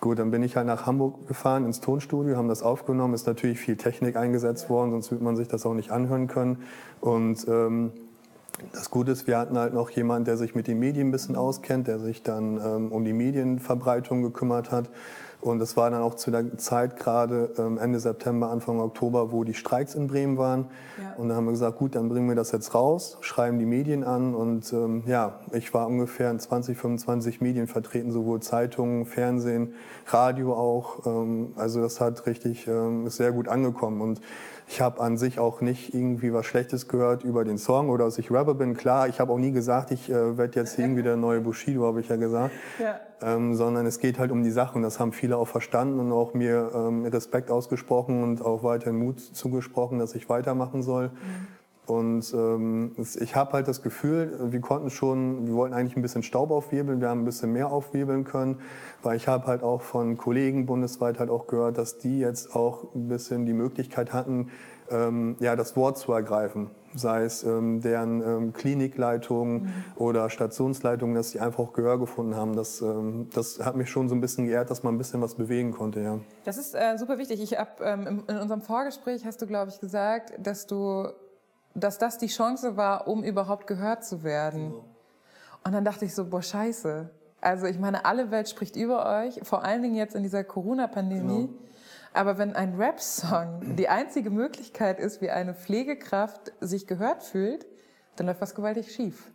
Gut, dann bin ich halt nach Hamburg gefahren ins Tonstudio, haben das aufgenommen. Ist natürlich viel Technik eingesetzt worden, sonst würde man sich das auch nicht anhören können. Und ähm, das Gute ist, wir hatten halt noch jemanden, der sich mit den Medien ein bisschen auskennt, der sich dann ähm, um die Medienverbreitung gekümmert hat. Und das war dann auch zu der Zeit gerade ähm, Ende September, Anfang Oktober, wo die Streiks in Bremen waren. Ja. Und da haben wir gesagt, gut, dann bringen wir das jetzt raus, schreiben die Medien an. Und ähm, ja, ich war ungefähr in 20, 25 Medien vertreten, sowohl Zeitungen, Fernsehen, Radio auch. Ähm, also das hat richtig, ähm, ist sehr gut angekommen. Und ich habe an sich auch nicht irgendwie was Schlechtes gehört über den Song oder dass ich Rapper bin. Klar, ich habe auch nie gesagt, ich äh, werde jetzt irgendwie der neue Bushido, habe ich ja gesagt. Ja. Ähm, sondern es geht halt um die Sache und das haben viele auch verstanden und auch mir ähm, Respekt ausgesprochen und auch weiterhin Mut zugesprochen, dass ich weitermachen soll. Mhm. Und ähm, ich habe halt das Gefühl, wir konnten schon, wir wollten eigentlich ein bisschen Staub aufwirbeln, wir haben ein bisschen mehr aufwirbeln können, weil ich habe halt auch von Kollegen bundesweit halt auch gehört, dass die jetzt auch ein bisschen die Möglichkeit hatten, ähm, ja, das Wort zu ergreifen. Sei es ähm, deren ähm, Klinikleitungen mhm. oder Stationsleitungen, dass sie einfach auch Gehör gefunden haben. Das, ähm, das hat mich schon so ein bisschen geehrt, dass man ein bisschen was bewegen konnte, ja. Das ist äh, super wichtig. Ich hab, ähm, in unserem Vorgespräch hast du, glaube ich, gesagt, dass du dass das die Chance war, um überhaupt gehört zu werden. Und dann dachte ich so, boah, scheiße. Also ich meine, alle Welt spricht über euch, vor allen Dingen jetzt in dieser Corona-Pandemie. Genau. Aber wenn ein Rap-Song die einzige Möglichkeit ist, wie eine Pflegekraft sich gehört fühlt, dann läuft was gewaltig schief.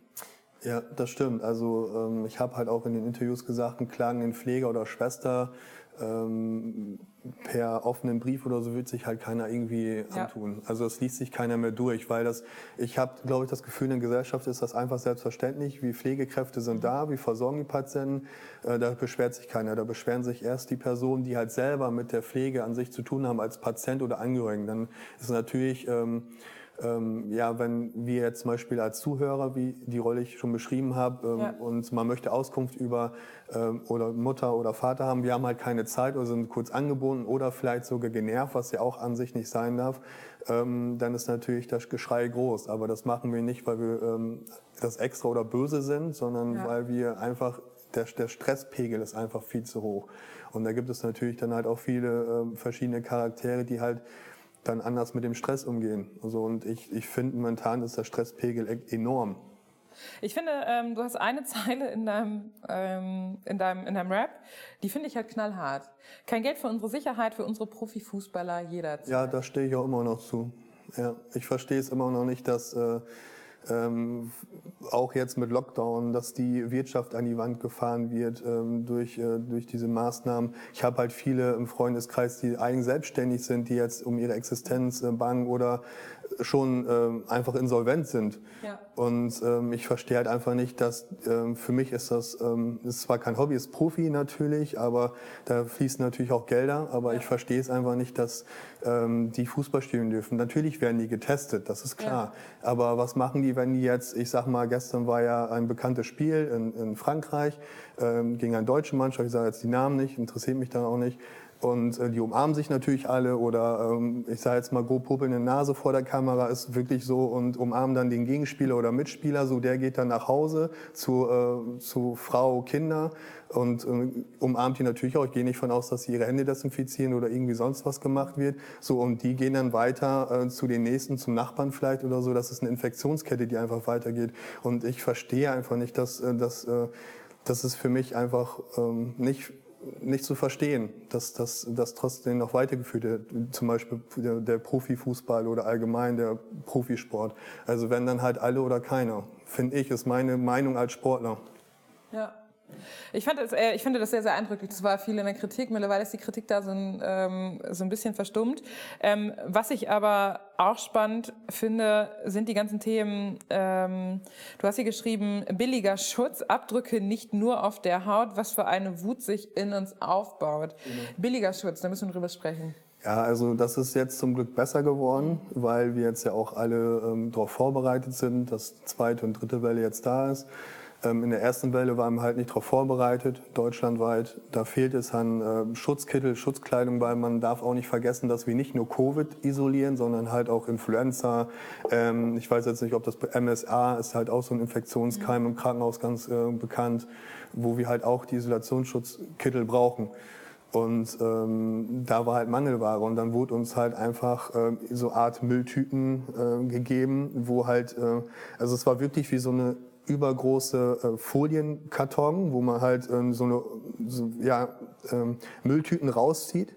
Ja, das stimmt. Also ähm, ich habe halt auch in den Interviews gesagt, ein klagenden Pfleger oder Schwester ähm, per offenen Brief oder so wird sich halt keiner irgendwie ja. antun. Also es liest sich keiner mehr durch, weil das, ich habe, glaube ich, das Gefühl, in der Gesellschaft ist das einfach selbstverständlich. Wie Pflegekräfte sind da, wie versorgen die Patienten, äh, da beschwert sich keiner. Da beschweren sich erst die Personen, die halt selber mit der Pflege an sich zu tun haben als Patient oder Angehörigen. Dann ist natürlich ähm, ähm, ja, wenn wir jetzt zum Beispiel als Zuhörer, wie die Rolle ich schon beschrieben habe, ähm, ja. und man möchte Auskunft über oder Mutter oder Vater haben, wir haben halt keine Zeit oder sind kurz angebunden oder vielleicht sogar genervt, was ja auch an sich nicht sein darf, ähm, dann ist natürlich das Geschrei groß. Aber das machen wir nicht, weil wir ähm, das extra oder böse sind, sondern ja. weil wir einfach der, der Stresspegel ist einfach viel zu hoch. Und da gibt es natürlich dann halt auch viele ähm, verschiedene Charaktere, die halt dann anders mit dem Stress umgehen. Also, und ich, ich finde, momentan ist der Stresspegel e-, enorm. Ich finde, ähm, du hast eine Zeile in deinem, ähm, in deinem, in deinem Rap, die finde ich halt knallhart. Kein Geld für unsere Sicherheit, für unsere Profifußballer jederzeit. Ja, da stehe ich auch immer noch zu. Ja, ich verstehe es immer noch nicht, dass äh, ähm, auch jetzt mit Lockdown, dass die Wirtschaft an die Wand gefahren wird ähm, durch, äh, durch diese Maßnahmen. Ich habe halt viele im Freundeskreis, die eigen selbstständig sind, die jetzt um ihre Existenz äh, bangen oder schon ähm, einfach insolvent sind. Ja. Und ähm, ich verstehe halt einfach nicht, dass ähm, für mich ist das, ist zwar kein Hobby, ist Profi natürlich, aber da fließen natürlich auch Gelder, aber ich verstehe es einfach nicht, dass die Fußball spielen dürfen. Natürlich werden die getestet, das ist klar. Aber was machen die, wenn die jetzt, ich sag mal, gestern war ja ein bekanntes Spiel in, in Frankreich gegen eine deutsche Mannschaft, ich sage jetzt die Namen nicht, interessiert mich dann auch nicht. Und äh, die umarmen sich natürlich alle oder ähm, ich sage jetzt mal grob popelnde Nase vor der Kamera ist wirklich so und umarmen dann den Gegenspieler oder Mitspieler. So der geht dann nach Hause zu, äh, zu Frau, Kinder und äh, umarmt die natürlich auch. Ich gehe nicht von aus, dass sie ihre Hände desinfizieren oder irgendwie sonst was gemacht wird. So und die gehen dann weiter äh, zu den nächsten, zum Nachbarn vielleicht oder so. Das ist eine Infektionskette, die einfach weitergeht. Und ich verstehe einfach nicht, dass, äh, dass äh, das ist für mich einfach ähm, nicht nicht zu verstehen, dass das dass trotzdem noch weitergeführt wird, zum Beispiel der, der Profifußball oder allgemein der Profisport. Also wenn dann halt alle oder keiner, finde ich, ist meine Meinung als Sportler. Ja. Ich, fand das, äh, ich finde das sehr, sehr eindrücklich. Das war viel in der Kritik. Mittlerweile ist die Kritik da so ein, ähm, so ein bisschen verstummt. Ähm, was ich aber auch spannend finde, sind die ganzen Themen. Ähm, du hast hier geschrieben, billiger Schutz, Abdrücke nicht nur auf der Haut, was für eine Wut sich in uns aufbaut. Billiger Schutz, da müssen wir drüber sprechen. Ja, also das ist jetzt zum Glück besser geworden, weil wir jetzt ja auch alle ähm, darauf vorbereitet sind, dass zweite und dritte Welle jetzt da ist. Ähm, in der ersten Welle waren wir halt nicht darauf vorbereitet, deutschlandweit. Da fehlt es an äh, Schutzkittel, Schutzkleidung, weil man darf auch nicht vergessen, dass wir nicht nur Covid isolieren, sondern halt auch Influenza. Ähm, ich weiß jetzt nicht, ob das MSA ist halt auch so ein Infektionskeim im Krankenhaus ganz äh, bekannt, wo wir halt auch die Isolationsschutzkittel brauchen. Und ähm, da war halt Mangelware und dann wurde uns halt einfach äh, so Art Mülltüten äh, gegeben, wo halt, äh, also es war wirklich wie so eine übergroße äh, Folienkarton, wo man halt ähm, so eine so, ja, ähm, Mülltüten rauszieht.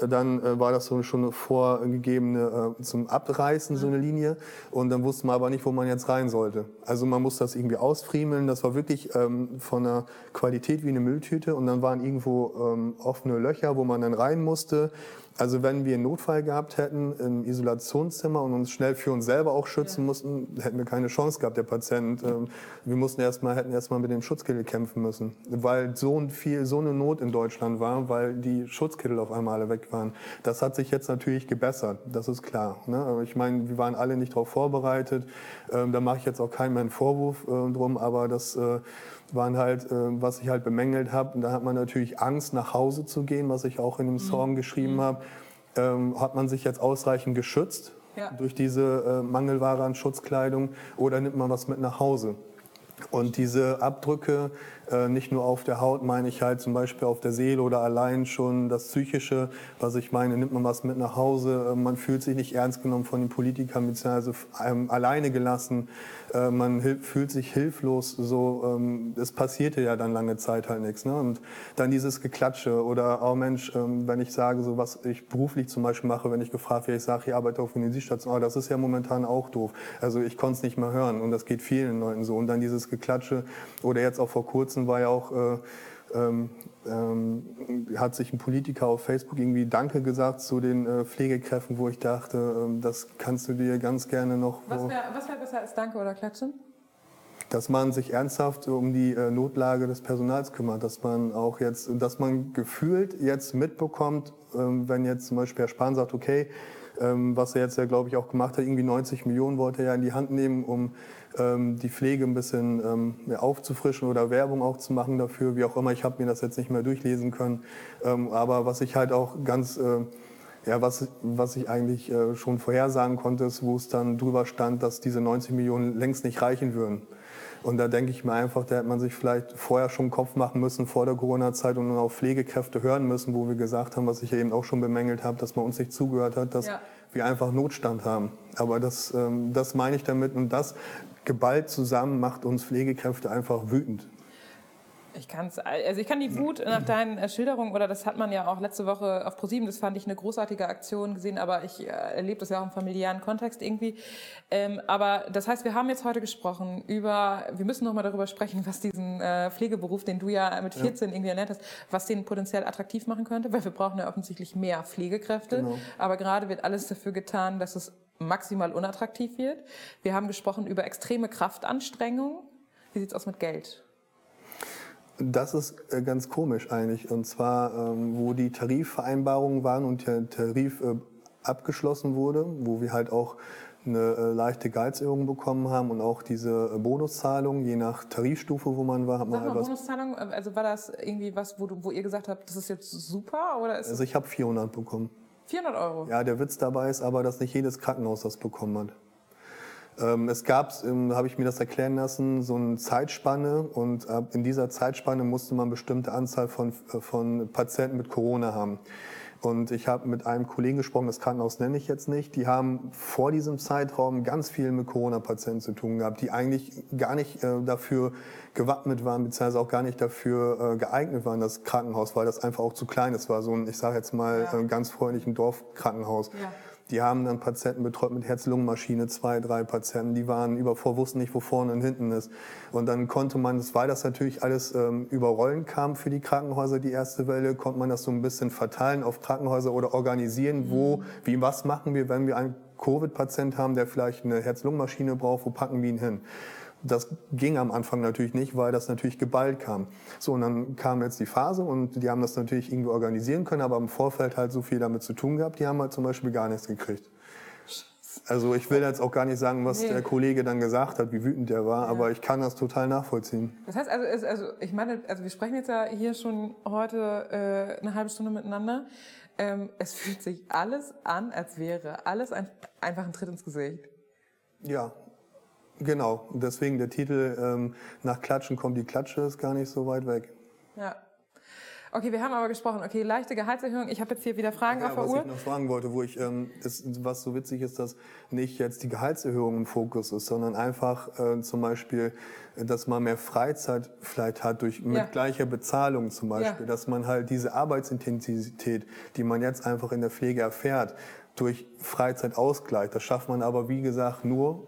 Äh, Dann äh, war das so schon eine vorgegebene äh, zum Abreißen so eine Linie und dann wusste man aber nicht, wo man jetzt rein sollte. Also man musste das irgendwie ausfriemeln. Das war wirklich ähm, von der Qualität wie eine Mülltüte und dann waren irgendwo ähm, offene Löcher, wo man dann rein musste. Also wenn wir einen Notfall gehabt hätten im Isolationszimmer und uns schnell für uns selber auch schützen mussten, hätten wir keine Chance gehabt, der Patient. Ähm, Wir mussten erstmal, hätten erstmal mit dem Schutzkittel kämpfen müssen, weil so viel, so eine Not in Deutschland war, weil die Schutzkittel auf einmal alle weg waren. Das hat sich jetzt natürlich gebessert, das ist klar. Ne? Aber ich meine, wir waren alle nicht darauf vorbereitet. Ähm, Da mache ich jetzt auch keinen mehr einen Vorwurf äh, drum, aber das äh, waren halt, äh, was ich halt bemängelt habe. Und da hat man natürlich Angst, nach Hause zu gehen, was ich auch in dem Song geschrieben habe. Ähm, hat man sich jetzt ausreichend geschützt Ja. durch diese äh, Mangelware an Schutzkleidung oder nimmt man was mit nach Hause? Und diese Abdrücke, äh, nicht nur auf der Haut, meine ich halt zum Beispiel auf der Seele oder allein schon das Psychische, was ich meine, nimmt man was mit nach Hause, äh, man fühlt sich nicht ernst genommen von den Politikern, beziehungsweise ähm, alleine gelassen, äh, man fühlt sich hilflos, so, ähm, es passierte ja dann lange Zeit halt nichts. Ne? Und dann dieses Geklatsche oder, oh Mensch, ähm, wenn ich sage, so was ich beruflich zum Beispiel mache, wenn ich gefragt werde, ich sage, ich arbeite auf Intensivstation, oh, das ist ja momentan auch doof. Also ich konnte es nicht mehr hören und das geht vielen Leuten so. Und dann dieses Geklatsche oder jetzt auch vor kurzem war ja auch, äh, ähm, ähm, hat sich ein Politiker auf Facebook irgendwie Danke gesagt zu den äh, Pflegekräften, wo ich dachte, ähm, das kannst du dir ganz gerne noch, Was wäre wär besser als Danke oder Klatschen? dass man sich ernsthaft um die äh, Notlage des Personals kümmert, dass man auch jetzt, dass man gefühlt jetzt mitbekommt, ähm, wenn jetzt zum Beispiel Herr Spahn sagt, okay, ähm, was er jetzt ja, glaube ich, auch gemacht hat, irgendwie 90 Millionen wollte er ja in die Hand nehmen, um die Pflege ein bisschen ähm, ja, aufzufrischen oder Werbung auch zu machen dafür, wie auch immer. Ich habe mir das jetzt nicht mehr durchlesen können. Ähm, aber was ich halt auch ganz... Äh, ja, was, was ich eigentlich äh, schon vorhersagen konnte, ist, wo es dann drüber stand, dass diese 90 Millionen längst nicht reichen würden. Und da denke ich mir einfach, da hätte man sich vielleicht vorher schon Kopf machen müssen vor der Corona-Zeit und auf Pflegekräfte hören müssen, wo wir gesagt haben, was ich eben auch schon bemängelt habe, dass man uns nicht zugehört hat, dass Ja. wir einfach Notstand haben. Aber das, ähm, das meine ich damit und das geballt zusammen macht uns Pflegekräfte einfach wütend. Ich kann's, also ich kann die Wut nach deinen äh, Schilderungen, oder das hat man ja auch letzte Woche auf ProSieben, das fand ich eine großartige Aktion gesehen, aber ich äh, erlebe das ja auch im familiären Kontext irgendwie. Ähm, aber das heißt, wir haben jetzt heute gesprochen über, wir müssen nochmal darüber sprechen, was diesen äh, Pflegeberuf, den du ja mit 14 irgendwie erlernt hast, was den potenziell attraktiv machen könnte, weil wir brauchen ja offensichtlich mehr Pflegekräfte. Genau. Aber gerade wird alles dafür getan, dass es maximal unattraktiv wird. Wir haben gesprochen über extreme Kraftanstrengung. Wie sieht's aus mit Geld? Das ist äh, ganz komisch eigentlich. Und zwar, ähm, wo die Tarifvereinbarungen waren und der Tarif äh, abgeschlossen wurde, wo wir halt auch eine äh, leichte Gehaltserhöhung bekommen haben und auch diese Bonuszahlung, je nach Tarifstufe, wo man war, hat man Sag mal, halt was. Bonuszahlung, also war das irgendwie was, wo, du, wo ihr gesagt habt, das ist jetzt super oder ist es Also ich habe 400 bekommen. 400 Euro? Ja, der Witz dabei ist aber, dass nicht jedes Krankenhaus das bekommen hat. Ähm, es gab, ähm, habe ich mir das erklären lassen, so eine Zeitspanne und in dieser Zeitspanne musste man bestimmte Anzahl von, äh, von Patienten mit Corona haben. Und ich habe mit einem Kollegen gesprochen, das Krankenhaus nenne ich jetzt nicht, die haben vor diesem Zeitraum ganz viel mit Corona-Patienten zu tun gehabt, die eigentlich gar nicht äh, dafür gewappnet waren, beziehungsweise auch gar nicht dafür äh, geeignet waren, das Krankenhaus, weil das einfach auch zu klein ist. war so ein, ich sage jetzt mal, Ja. äh, ganz freundlichen Dorfkrankenhaus. Ja. Die haben dann Patienten betreut mit Herz-Lungen-Maschine, zwei, drei Patienten, die waren übervor, wussten nicht, wo vorne und hinten ist. Und dann konnte man, weil das natürlich alles ähm, über Rollen kam für die Krankenhäuser, die erste Welle, konnte man das so ein bisschen verteilen auf Krankenhäuser oder organisieren, wo, wie, was machen wir, wenn wir einen Covid-Patient haben, der vielleicht eine Herz-Lungen-Maschine braucht, wo packen wir ihn hin? Das ging am Anfang natürlich nicht, weil das natürlich geballt kam. So, und dann kam jetzt die Phase und die haben das natürlich irgendwie organisieren können, aber im Vorfeld halt so viel damit zu tun gehabt, die haben halt zum Beispiel gar nichts gekriegt. Also ich will jetzt auch gar nicht sagen, was Nee. der Kollege dann gesagt hat, wie wütend der war, aber ich kann das total nachvollziehen. Das heißt also, also ich meine, also wir sprechen jetzt ja hier schon heute äh, eine halbe Stunde miteinander. Ähm, es fühlt sich alles an, als wäre alles ein, einfach ein Tritt ins Gesicht. Ja, genau. Deswegen der Titel ähm, Nach Klatschen kommt die Klatsche ist gar nicht so weit weg. Ja. Okay, wir haben aber gesprochen. Okay, leichte Gehaltserhöhung. Ich habe jetzt hier wieder Fragen Ja, auf der was Uhr. ich noch fragen wollte, wo ich, ähm, das, was so witzig ist, dass nicht jetzt die Gehaltserhöhung im Fokus ist, sondern einfach äh, zum Beispiel, dass man mehr Freizeit vielleicht hat durch mit Ja. gleicher Bezahlung zum Beispiel, Ja. dass man halt diese Arbeitsintensität, die man jetzt einfach in der Pflege erfährt, durch Freizeit ausgleicht. Das schafft man aber wie gesagt nur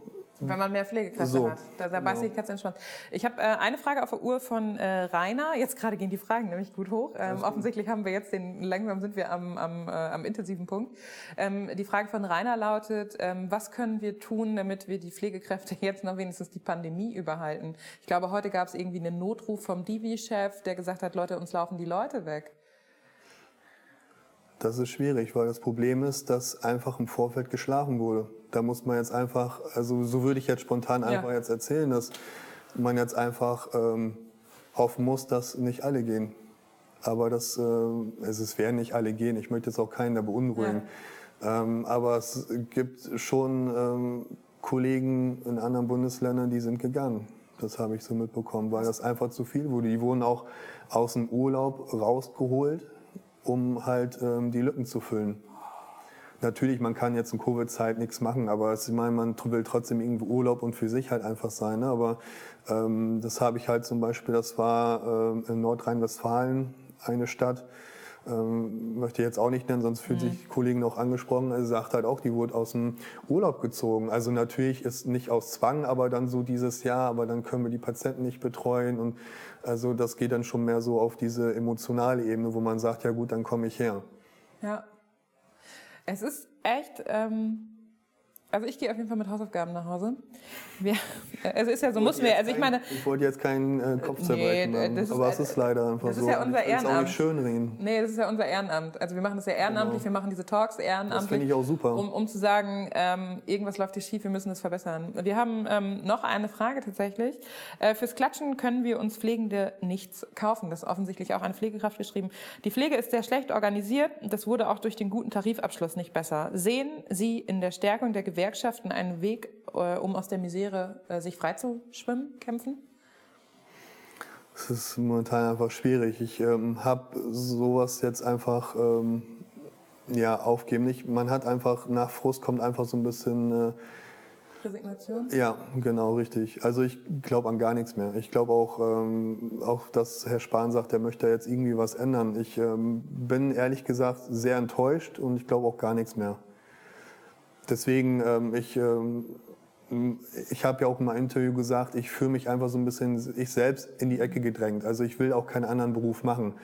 Wenn man mehr Pflegekräfte So, hat. Da, da beißt genau. sich ganz entspannt. Ich habe äh, eine Frage auf der Uhr von äh, Rainer. Jetzt gerade gehen die Fragen nämlich gut hoch. Ähm, offensichtlich haben wir jetzt den, langsam sind wir am, am, äh, am intensiven Punkt. Ähm, die Frage von Rainer lautet, ähm, was können wir tun, damit wir die Pflegekräfte jetzt noch wenigstens die Pandemie überhalten? Ich glaube, heute gab es irgendwie einen Notruf vom Divi-Chef, der gesagt hat, Leute, uns laufen die Leute weg. Das ist schwierig, weil das Problem ist, dass einfach im Vorfeld geschlafen wurde. Da muss man jetzt einfach, also so würde ich jetzt spontan einfach Ja. jetzt erzählen, dass man jetzt einfach ähm, hoffen muss, dass nicht alle gehen. Aber das, äh, es, es werden nicht alle gehen. Ich möchte jetzt auch keinen da beunruhigen. Ähm, aber es gibt schon ähm, Kollegen in anderen Bundesländern, die sind gegangen. Das habe ich so mitbekommen, weil das einfach zu viel wurde. Die wurden auch aus dem Urlaub rausgeholt, um halt ähm, die Lücken zu füllen. Natürlich, man kann jetzt in Covid-Zeit nichts machen, aber ich meine, man will trotzdem irgendwie Urlaub und für sich halt einfach sein. Ne? Aber ähm, das habe ich halt zum Beispiel, das war ähm, in Nordrhein-Westfalen eine Stadt, ähm, möchte ich jetzt auch nicht nennen, sonst fühlt sich die Kollegin auch angesprochen. Also sagt halt auch, die wurde aus dem Urlaub gezogen. Also natürlich ist nicht aus Zwang, aber dann so dieses Jahr, aber dann können wir die Patienten nicht betreuen und also das geht dann schon mehr so auf diese emotionale Ebene, wo man sagt, ja gut, dann komme ich her. Ja. Es ist echt, ähm, also ich gehe auf jeden Fall mit Hausaufgaben nach Hause. Wir, also ist ja so, muss wir, also ich meine, Ich wollte jetzt keinen äh, Kopf zerbrechen, Nee, haben, das ist- aber es ist leider einfach das ist so. ja unser will's auch Ehrenamt. nicht schönreden. Nee, das ist ja unser Ehrenamt. Also wir machen das ja ehrenamtlich, wir machen diese Talks ehrenamtlich. Das finde ich auch super. Um, um zu sagen, ähm, irgendwas läuft hier schief, wir müssen es verbessern. Wir haben ähm, noch eine Frage tatsächlich. Äh, fürs Klatschen können wir uns Pflegende nichts kaufen. Das ist offensichtlich auch eine Pflegekraft geschrieben. Die Pflege ist sehr schlecht organisiert. Das wurde auch durch den guten Tarifabschluss nicht besser. Sehen Sie in der Stärkung der Gewerkschaften einen Weg, äh, um aus der Misere äh, sich freizuschwimmen, kämpfen? Es ist momentan einfach schwierig. Ich ähm, habe sowas jetzt einfach ähm, ja, aufgeben. Nicht, man hat einfach, nach Frust kommt einfach so ein bisschen, äh, Resignation? ja, genau, richtig. Also ich glaube an gar nichts mehr. Ich glaube auch, ähm, auch, dass Herr Spahn sagt, er möchte jetzt irgendwie was ändern. Ich ähm, bin ehrlich gesagt sehr enttäuscht und ich glaube auch gar nichts mehr. Deswegen, ähm, ich ähm, ich habe ja auch in meinem Interview gesagt, ich fühle mich einfach so ein bisschen ich selbst in die Ecke gedrängt. Also ich will auch keinen anderen Beruf machen,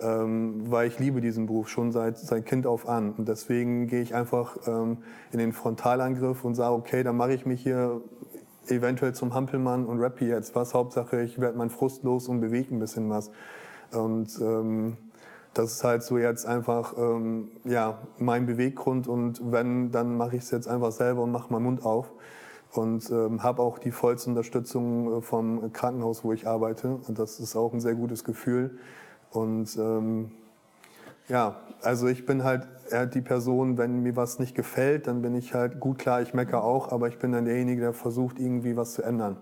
ähm, weil ich liebe diesen Beruf schon seit, seit Kind auf an. Und deswegen gehe ich einfach ähm, in den Frontalangriff und sage, okay, dann mache ich mich hier eventuell zum Hampelmann und rappe jetzt was. Hauptsache, ich werde mein Frust los und bewege ein bisschen was. Und ähm, das ist halt so jetzt einfach ähm, ja, mein Beweggrund. Und wenn, dann mache ich es jetzt einfach selber und mache meinen Mund auf. Und ähm, habe auch die vollste Unterstützung äh, vom Krankenhaus, wo ich arbeite. Und das ist auch ein sehr gutes Gefühl. Und ähm, ja, also ich bin halt die Person, wenn mir was nicht gefällt, dann bin ich halt gut klar, ich meckere auch, aber ich bin dann derjenige, der versucht, irgendwie was zu ändern.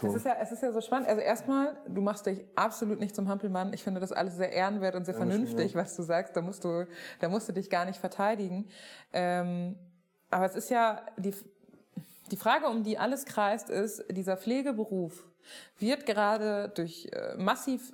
So. Es ist, ja, es ist ja so spannend. Also erstmal, du machst dich absolut nicht zum Hampelmann. Ich finde das alles sehr ehrenwert und sehr vernünftig, was du sagst. Da musst du, da musst du dich gar nicht verteidigen. Ähm, aber es ist ja die, die Frage, um die alles kreist, ist, dieser Pflegeberuf wird gerade durch äh, massiv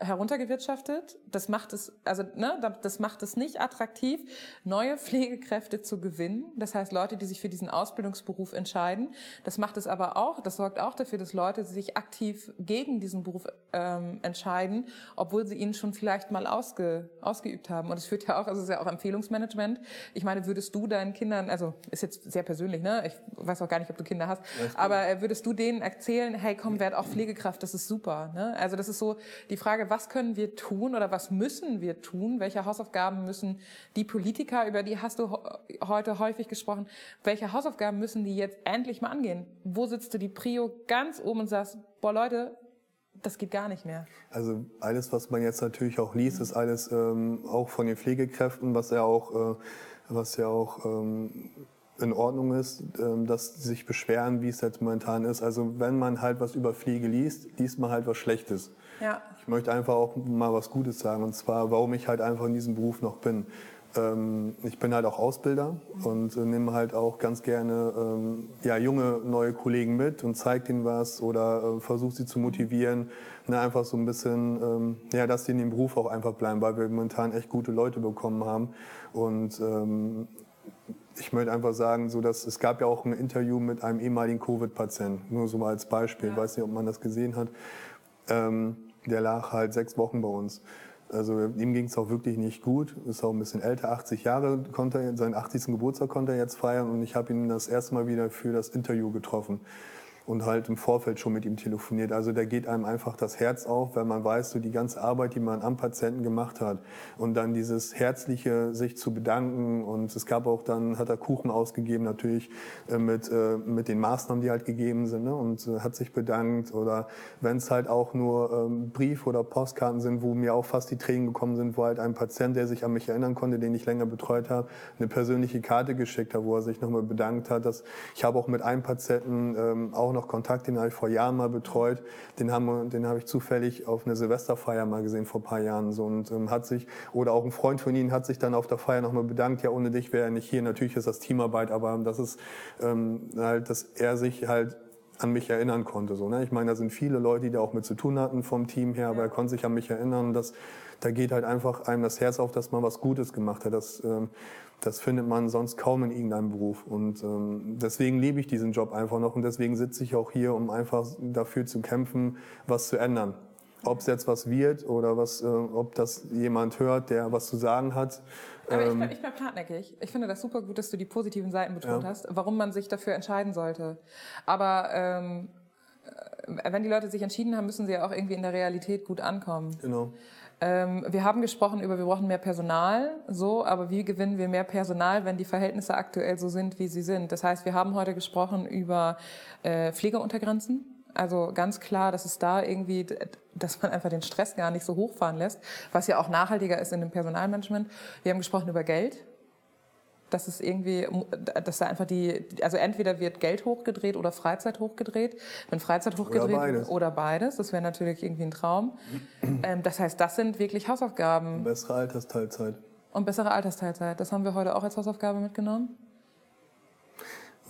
heruntergewirtschaftet. Das macht es, also ne, das macht es nicht attraktiv, neue Pflegekräfte zu gewinnen. Das heißt, Leute, die sich für diesen Ausbildungsberuf entscheiden. Das macht es aber auch, das sorgt auch dafür, dass Leute sich aktiv gegen diesen Beruf ähm, entscheiden, obwohl sie ihn schon vielleicht mal ausge, ausgeübt haben. Und es führt ja auch, also es ist ja auch Empfehlungsmanagement. Ich meine, würdest du deinen Kindern, also ist jetzt sehr persönlich, ne? Ich weiß auch gar nicht, ob du Kinder hast, aber äh, würdest du denen erzählen, hey, komm, werd auch Pflegekraft, das ist super. Ne? Also das ist so die Frage, was können wir tun oder was müssen wir tun? Welche Hausaufgaben müssen die Politiker, über die hast du heute häufig gesprochen, welche Hausaufgaben müssen die jetzt endlich mal angehen? Wo sitzt du die Prio ganz oben und sagst, boah Leute, das geht gar nicht mehr. Also alles, was man jetzt natürlich auch liest, ist alles ähm, auch von den Pflegekräften, was ja auch, äh, was ja auch ähm, in Ordnung ist, ähm, dass sie sich beschweren, wie es jetzt momentan ist. Also wenn man halt was über Pflege liest, liest man halt was Schlechtes. Ja. Ich möchte einfach auch mal was Gutes sagen, und zwar, warum ich halt einfach in diesem Beruf noch bin. Ähm, ich bin halt auch Ausbilder und äh, nehme halt auch ganz gerne ähm, ja, junge, neue Kollegen mit und zeige ihnen was oder äh, versuche sie zu motivieren. Ne, einfach so ein bisschen, ähm, ja, dass sie in dem Beruf auch einfach bleiben, weil wir momentan echt gute Leute bekommen haben. Und ähm, ich möchte einfach sagen, so dass es gab ja auch ein Interview mit einem ehemaligen Covid-Patienten, nur so mal als Beispiel. Ich weiß nicht, ob man das gesehen hat. Ähm, der lag halt sechs Wochen bei uns. Also ihm ging es auch wirklich nicht gut. Ist auch ein bisschen älter, 80 Jahre, konnte er, seinen 80. Geburtstag konnte er jetzt feiern und ich habe ihn das erste Mal wieder für das Interview getroffen und halt im Vorfeld schon mit ihm telefoniert. Also da geht einem einfach das Herz auf, weil man weiß, so die ganze Arbeit, die man am Patienten gemacht hat und dann dieses herzliche sich zu bedanken und es gab auch dann, hat er Kuchen ausgegeben natürlich äh, mit, äh, mit den Maßnahmen, die halt gegeben sind ne? und äh, hat sich bedankt oder wenn es halt auch nur ähm, Brief- oder Postkarten sind, wo mir auch fast die Tränen gekommen sind, wo halt ein Patient, der sich an mich erinnern konnte, den ich länger betreut habe, eine persönliche Karte geschickt hat, wo er sich nochmal bedankt hat. Dass ich habe auch mit einem Patienten ähm, auch noch Kontakt, den habe ich vor Jahren mal betreut. Den, haben, den habe ich zufällig auf eine Silvesterfeier mal gesehen vor ein paar Jahren. So, und ähm, hat sich, oder auch ein Freund von Ihnen hat sich dann auf der Feier nochmal bedankt, ja, ohne dich wäre er nicht hier. Natürlich ist das Teamarbeit, aber das ist ähm, halt, dass er sich halt an mich erinnern konnte. So, ne? Ich meine, da sind viele Leute, die da auch mit zu tun hatten vom Team her, aber er konnte sich an mich erinnern. Das, da geht halt einfach einem das Herz auf, dass man was Gutes gemacht hat. Das, ähm, das findet man sonst kaum in irgendeinem Beruf. Und ähm, deswegen liebe ich diesen Job einfach noch und deswegen sitze ich auch hier, um einfach dafür zu kämpfen, was zu ändern. Ob es jetzt was wird oder was, äh, ob das jemand hört, der was zu sagen hat. Aber ich, Ähm, bin, ich bin hartnäckig. Ich finde das super gut, dass du die positiven Seiten betont Ja. hast, warum man sich dafür entscheiden sollte. Aber ähm, äh, wenn die Leute sich entschieden haben, müssen sie ja auch irgendwie in der Realität gut ankommen. genau. Ähm, wir haben gesprochen über, wir brauchen mehr Personal, so, aber wie gewinnen wir mehr Personal, wenn die Verhältnisse aktuell so sind, wie sie sind? Das heißt, wir haben heute gesprochen über äh, Pflegeuntergrenzen. Also ganz klar, dass es da irgendwie, dass man einfach den Stress gar nicht so hochfahren lässt, was ja auch nachhaltiger ist in dem Personalmanagement. Wir haben gesprochen über Geld. Dass es irgendwie, dass da einfach die, also entweder wird Geld hochgedreht oder Freizeit hochgedreht. Wenn Freizeit hochgedreht wird beides. oder beides, das wäre natürlich irgendwie ein Traum. Ähm, das heißt, das sind wirklich Hausaufgaben Bessere Altersteilzeit. und bessere Altersteilzeit. Das haben wir heute auch als Hausaufgabe mitgenommen.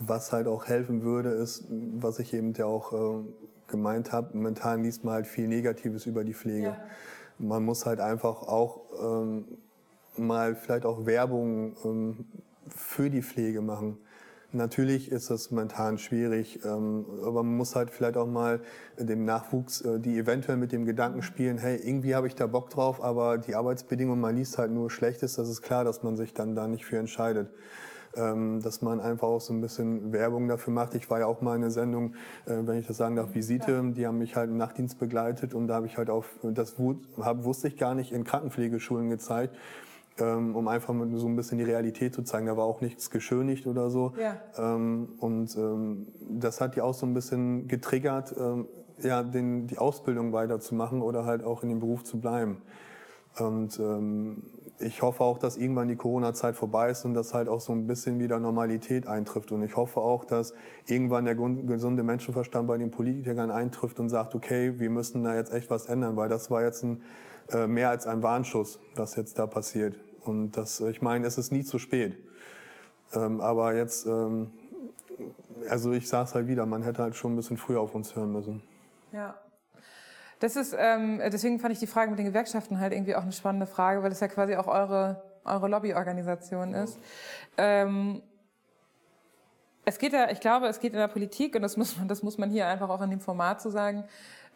Was halt auch helfen würde, ist, was ich eben ja auch äh, gemeint habe, momentan liest man halt viel Negatives über die Pflege. Man muss halt einfach auch ähm, mal vielleicht auch Werbung ähm, für die Pflege machen. Natürlich ist das momentan schwierig, ähm, aber man muss halt vielleicht auch mal dem Nachwuchs, äh, die eventuell mit dem Gedanken spielen, hey, irgendwie habe ich da Bock drauf, aber die Arbeitsbedingungen, man liest halt nur Schlechtes, das ist klar, dass man sich dann da nicht für entscheidet. Ähm, dass man einfach auch so ein bisschen Werbung dafür macht. Ich war ja auch mal in einer Sendung, äh, wenn ich das sagen darf, Visite, die haben mich halt im Nachtdienst begleitet und da habe ich halt auf, das wusste ich gar nicht, in Krankenpflegeschulen gezeigt, ähm, um einfach so ein bisschen die Realität zu zeigen. Da war auch nichts geschönigt oder so. Ja. Ähm, und ähm, das hat die auch so ein bisschen getriggert, ähm, ja, den, die Ausbildung weiterzumachen oder halt auch in dem Beruf zu bleiben. Und ähm, ich hoffe auch, dass irgendwann die Corona-Zeit vorbei ist und dass halt auch so ein bisschen wieder Normalität eintrifft. Und ich hoffe auch, dass irgendwann der gesunde Menschenverstand bei den Politikern eintrifft und sagt, okay, wir müssen da jetzt echt was ändern, weil das war jetzt ein, äh, mehr als ein Warnschuss, was jetzt da passiert. Und das, ich meine, es ist nie zu spät. Ähm, aber jetzt, ähm, also ich sage es halt wieder, man hätte halt schon ein bisschen früher auf uns hören müssen. Ja. Das ist, ähm, deswegen fand ich die Frage mit den Gewerkschaften halt irgendwie auch eine spannende Frage, weil das ja quasi auch eure, eure Lobbyorganisation ist. Ähm, es geht ja, ich glaube, es geht in der Politik, und das muss man, das muss man hier einfach auch in dem Format zu sagen,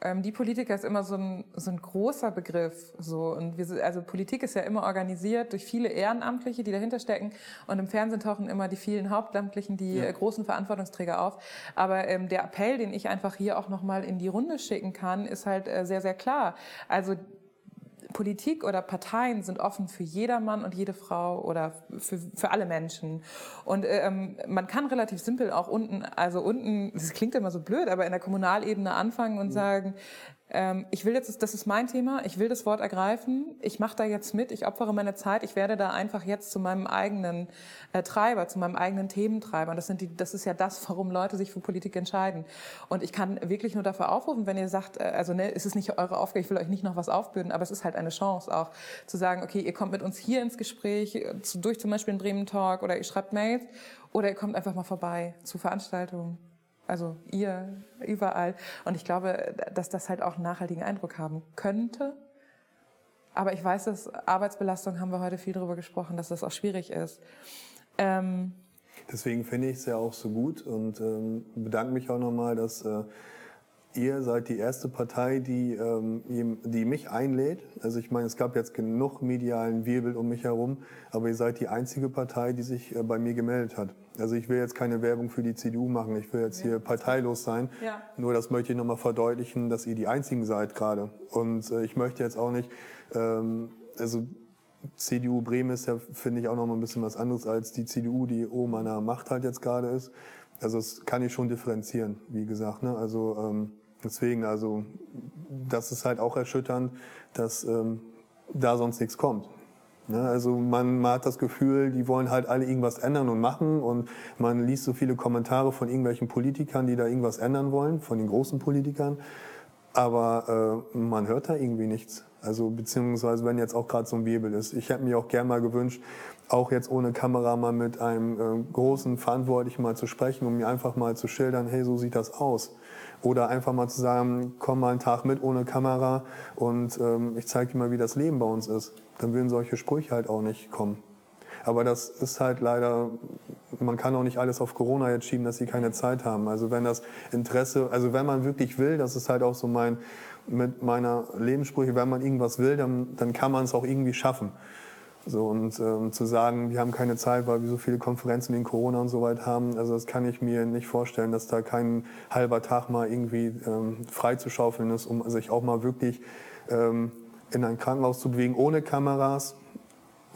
ähm, die Politiker ist immer so ein, so ein großer Begriff. So. Und wir, sind- also Politik ist ja immer organisiert durch viele Ehrenamtliche, die dahinter stecken. Und im Fernsehen tauchen immer die vielen Hauptamtlichen, die äh, großen Verantwortungsträger auf. Aber ähm, der Appell, den ich einfach hier auch nochmal in die Runde schicken kann, ist halt äh, sehr, sehr klar. Also Politik oder Parteien sind offen für jedermann und jede Frau oder für, für alle Menschen. Und ähm, man kann relativ simpel auch unten, also unten, das klingt immer so blöd, aber in der Kommunalebene anfangen und sagen, ähm, ich will jetzt, das ist mein Thema, ich will das Wort ergreifen, ich mache da jetzt mit, ich opfere meine Zeit, ich werde da einfach jetzt zu meinem eigenen äh, Treiber, zu meinem eigenen Thementreiber. Das, sind die, das ist ja das, warum Leute sich für Politik entscheiden. Und ich kann wirklich nur dafür aufrufen, wenn ihr sagt, äh, also ne, es ist nicht eure Aufgabe, ich will euch nicht noch was aufbürden, aber es ist halt eine Chance auch zu sagen, okay, ihr kommt mit uns hier ins Gespräch, äh, durch zum Beispiel einen Bremen Talk oder ihr schreibt Mails oder ihr kommt einfach mal vorbei zu Veranstaltungen. Also ihr überall. Und ich glaube, dass das halt auch einen nachhaltigen Eindruck haben könnte. Aber ich weiß, dass Arbeitsbelastung haben wir heute viel darüber gesprochen, dass das auch schwierig ist. Ähm, Deswegen finde ich es ja auch so gut und ähm, bedanke mich auch nochmal, dass äh, ihr seid die erste Partei, die, ähm, die mich einlädt. Also ich meine, es gab jetzt genug medialen Wirbel um mich herum, aber ihr seid die einzige Partei, die sich äh, bei mir gemeldet hat. Also ich will jetzt keine Werbung für die CDU machen, ich will jetzt hier parteilos sein. Ja. Nur das möchte ich nochmal verdeutlichen, dass ihr die Einzigen seid gerade. Und äh, ich möchte jetzt auch nicht, ähm, also CDU Bremen ist ja, finde ich, auch noch mal ein bisschen was anderes als die CDU, die oben an der Macht halt jetzt gerade ist. Also das kann ich schon differenzieren, wie gesagt. Ne? Also ähm, deswegen, also das ist halt auch erschütternd, dass ähm, da sonst nichts kommt. Ne? Also man, man hat das Gefühl, die wollen halt alle irgendwas ändern und machen und man liest so viele Kommentare von irgendwelchen Politikern, die da irgendwas ändern wollen, von den großen Politikern. Aber äh, man hört da irgendwie nichts. Also beziehungsweise wenn jetzt auch gerade so ein Wirbel ist. Ich hätte mir auch gern mal gewünscht, auch jetzt ohne Kamera mal mit einem äh, großen Verantwortlichen mal zu sprechen, um mir einfach mal zu schildern, hey, so sieht das aus. Oder einfach mal zu sagen, komm mal einen Tag mit ohne Kamera und ähm, ich zeige dir mal, wie das Leben bei uns ist. Dann würden solche Sprüche halt auch nicht kommen. Aber das ist halt leider, man kann auch nicht alles auf Corona jetzt schieben, dass sie keine Zeit haben. Also wenn das Interesse, also wenn man wirklich will, das ist halt auch so mein, mit meiner Lebenssprüche, wenn man irgendwas will, dann, dann kann man es auch irgendwie schaffen. So, und ähm, zu sagen, wir haben keine Zeit, weil wir so viele Konferenzen wegen Corona und so weit haben, also das kann ich mir nicht vorstellen, dass da kein halber Tag mal irgendwie ähm, frei zu schaufeln ist, um sich auch mal wirklich ähm, in ein Krankenhaus zu bewegen, ohne Kameras,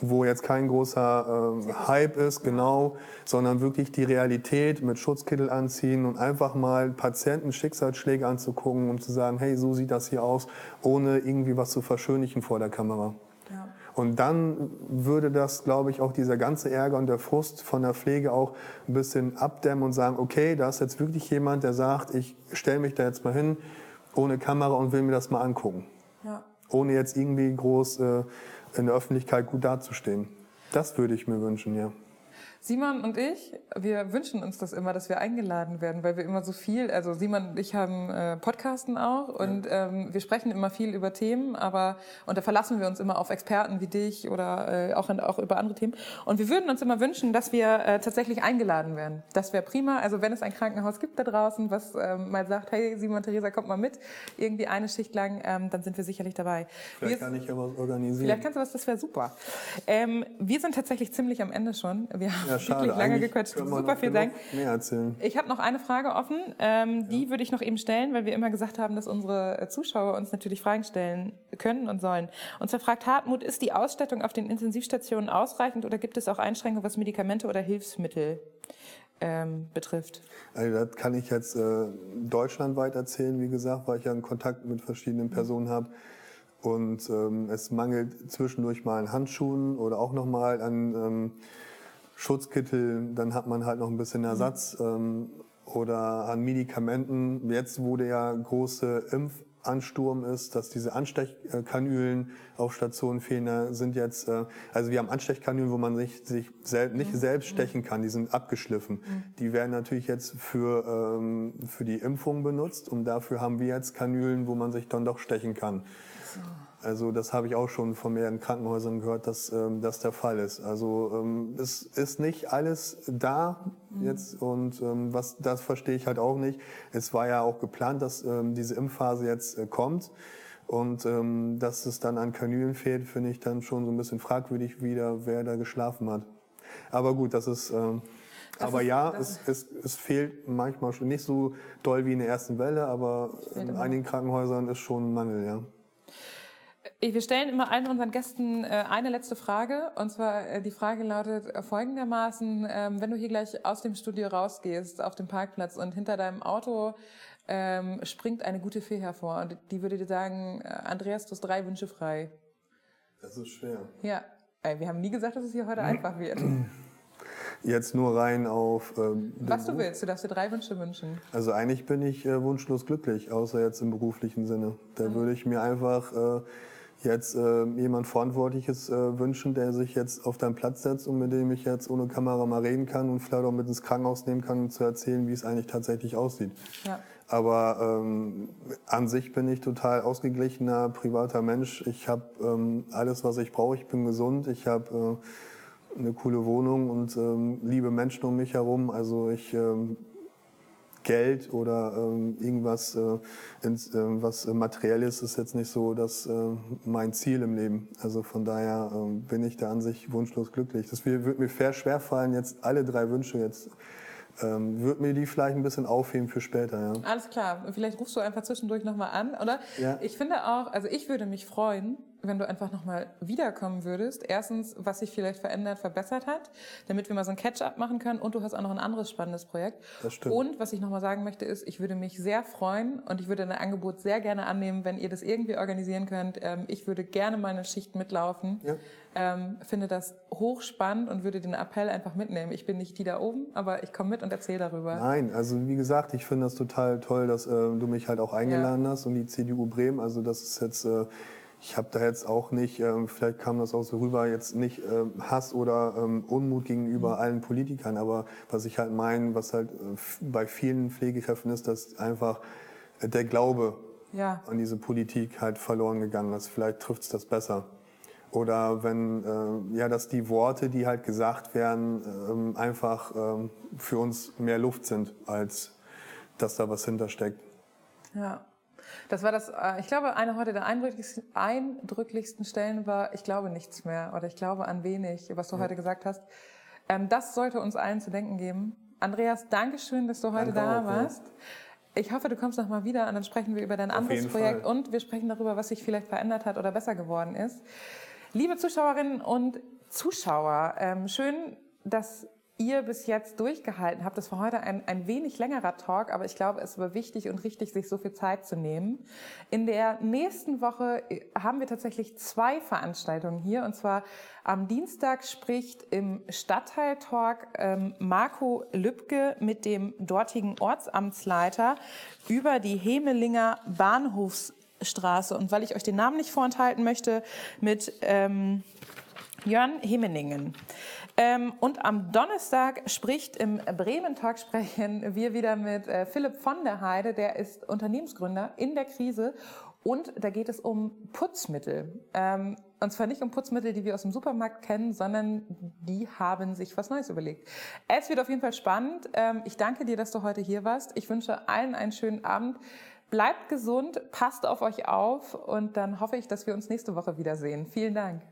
wo jetzt kein großer ähm, Hype ist, genau, sondern wirklich die Realität mit Schutzkittel anziehen und einfach mal Patienten Schicksalsschläge anzugucken, um zu sagen, hey, so sieht das hier aus, ohne irgendwie was zu verschönlichen vor der Kamera. ja. Und dann würde das, glaube ich, auch dieser ganze Ärger und der Frust von der Pflege auch ein bisschen abdämmen und sagen, okay, da ist jetzt wirklich jemand, der sagt, ich stelle mich da jetzt mal hin ohne Kamera und will mir das mal angucken. Ja. Ohne jetzt irgendwie groß äh, in der Öffentlichkeit gut dazustehen. Das würde ich mir wünschen, ja. Simon und ich, wir wünschen uns das immer, dass wir eingeladen werden, weil wir immer so viel, also Simon und ich haben äh, Podcasten auch und ähm, wir sprechen immer viel über Themen, aber und da verlassen wir uns immer auf Experten wie dich oder äh, auch, in, auch über andere Themen. Und wir würden uns immer wünschen, dass wir äh, tatsächlich eingeladen werden. Das wäre prima. Also wenn es ein Krankenhaus gibt da draußen, was ähm, mal sagt, hey Simon, Theresa, kommt mal mit, irgendwie eine Schicht lang, ähm, dann sind wir sicherlich dabei. Vielleicht wir, kann ich ja was organisieren. Vielleicht kannst du was, das wäre super. Ähm, wir sind tatsächlich ziemlich am Ende schon. Wir haben ja, schade. wirklich lange Eigentlich gequatscht. Super viel Dank. Mehr erzählen. Ich habe noch eine Frage offen. Ähm, die würde ich noch eben stellen, weil wir immer gesagt haben, dass unsere äh, Zuschauer uns natürlich Fragen stellen können und sollen. Und zwar fragt Hartmut, ist die Ausstattung auf den Intensivstationen ausreichend oder gibt es auch Einschränkungen, was Medikamente oder Hilfsmittel ähm, betrifft? Also das kann ich jetzt äh, deutschlandweit erzählen, wie gesagt, weil ich ja einen Kontakt mit verschiedenen Personen habe. Und ähm, es mangelt zwischendurch mal an Handschuhen oder auch nochmal an ähm, Schutzkittel. Dann hat man halt noch ein bisschen Ersatz ähm, oder an Medikamenten. Jetzt wurde ja große Impfansturm ist, dass diese Anstechkanülen auf Stationen fehlen, da sind jetzt, äh, also wir haben Anstechkanülen, wo man sich, sich sel nicht selbst stechen kann, die sind abgeschliffen. Die werden natürlich jetzt für, ähm, für die Impfung benutzt und dafür haben wir jetzt Kanülen, wo man sich dann doch stechen kann. Also das habe ich auch schon von mehreren Krankenhäusern gehört, dass ähm, das der Fall ist. Also ähm, es ist nicht alles da jetzt und ähm, was das verstehe ich halt auch nicht. Es war ja auch geplant, dass ähm, diese Impfphase jetzt äh, kommt und ähm, dass es dann an Kanülen fehlt, finde ich dann schon so ein bisschen fragwürdig wieder, wer da geschlafen hat. Aber gut, das ist ähm, Das aber ist- ja, es, es, es fehlt manchmal schon nicht so doll wie in der ersten Welle, aber in einigen Krankenhäusern ist schon ein Mangel, ja. Wir stellen immer allen unseren Gästen äh, eine letzte Frage. Und zwar äh, die Frage lautet äh, folgendermaßen, ähm, wenn du hier gleich aus dem Studio rausgehst, auf dem Parkplatz und hinter deinem Auto ähm, springt eine gute Fee hervor und die würde dir sagen, äh, Andreas, du hast drei Wünsche frei. Das ist schwer. Ja, äh, wir haben nie gesagt, dass es hier heute Mhm. einfach wird. Jetzt nur rein auf. Ähm, Was du willst, du darfst dir drei Wünsche wünschen. Also eigentlich bin ich äh, wunschlos glücklich, außer jetzt im beruflichen Sinne. Da würde ich mir einfach äh, jetzt äh, jemand Verantwortliches äh, wünschen, der sich jetzt auf deinen Platz setzt und mit dem ich jetzt ohne Kamera mal reden kann und vielleicht auch mit ins Krankenhaus nehmen kann, um zu erzählen, wie es eigentlich tatsächlich aussieht. Ja. Aber ähm, an sich bin ich total ausgeglichener, privater Mensch. Ich habe ähm, alles, was ich brauche. Ich bin gesund. Ich habe äh, eine coole Wohnung und ähm, liebe Menschen um mich herum. Also ich ähm, Geld oder ähm, irgendwas, äh, ins, äh, was äh, materiell ist, ist jetzt nicht so das äh, mein Ziel im Leben. Also von daher ähm, bin ich da an sich wunschlos glücklich. Das wird mir fair schwer fallen, jetzt alle drei Wünsche jetzt. Ähm, würde mir die vielleicht ein bisschen aufheben für später, ja. Alles klar. Vielleicht rufst du einfach zwischendurch nochmal an, oder? Ja. Ich finde auch, also ich würde mich freuen, wenn du einfach nochmal wiederkommen würdest. Erstens, was sich vielleicht verändert, verbessert hat, damit wir mal so ein Catch-up machen können. Und du hast auch noch ein anderes spannendes Projekt. Das stimmt. Und was ich nochmal sagen möchte, ist, ich würde mich sehr freuen und ich würde dein Angebot sehr gerne annehmen, wenn ihr das irgendwie organisieren könnt. Ähm, ich würde gerne mal eine Schicht mitlaufen. Ja. Ähm, finde das hochspannend und würde den Appell einfach mitnehmen. Ich bin nicht die da oben, aber ich komme mit und erzähle darüber. Nein, also wie gesagt, ich finde das total toll, dass äh, du mich halt auch eingeladen hast und die CDU Bremen. Also das ist jetzt, äh, ich habe da jetzt auch nicht, ähm, vielleicht kam das auch so rüber, jetzt nicht ähm, Hass oder ähm, Unmut gegenüber allen Politikern, aber was ich halt meine, was halt äh, bei vielen Pflegekräften ist, dass einfach äh, der Glaube Ja. an diese Politik halt verloren gegangen ist. Vielleicht trifft es das besser. Oder wenn, äh, ja, dass die Worte, die halt gesagt werden, ähm, einfach ähm, für uns mehr Luft sind, als dass da was hintersteckt. Ja. Das war das, äh, ich glaube, eine heute der eindrücklichsten, eindrücklichsten Stellen war, ich glaube nichts mehr oder ich glaube an wenig, was du heute gesagt hast. Ähm, das sollte uns allen zu denken geben. Andreas, danke schön, dass du heute Danke da auch, ja. warst. Ich hoffe, du kommst noch mal wieder und dann sprechen wir über dein anderes Projekt Fall. und wir sprechen darüber, was sich vielleicht verändert hat oder besser geworden ist. Liebe Zuschauerinnen und Zuschauer, ähm, schön, dass ihr bis jetzt durchgehalten habt. Das war heute ein, ein wenig längerer Talk, aber ich glaube, es war wichtig und richtig, sich so viel Zeit zu nehmen. In der nächsten Woche äh, haben wir tatsächlich zwei Veranstaltungen hier. Und zwar am Dienstag spricht im Stadtteil-Talk ähm, Marco Lübke mit dem dortigen Ortsamtsleiter über die Hemelinger Bahnhofsstraße. Und weil ich euch den Namen nicht vorenthalten möchte, mit... Ähm, Jörn Hemeningen. Ähm, und am Donnerstag spricht im Bremen Talk sprechen wir wieder mit äh, Philipp von der Heide, der ist Unternehmensgründer in der Krise und da geht es um Putzmittel. Ähm, und zwar nicht um Putzmittel, die wir aus dem Supermarkt kennen, sondern die haben sich was Neues überlegt. Es wird auf jeden Fall spannend. Ähm, ich danke dir, dass du heute hier warst. Ich wünsche allen einen schönen Abend. Bleibt gesund, passt auf euch auf und dann hoffe ich, dass wir uns nächste Woche wiedersehen. Vielen Dank.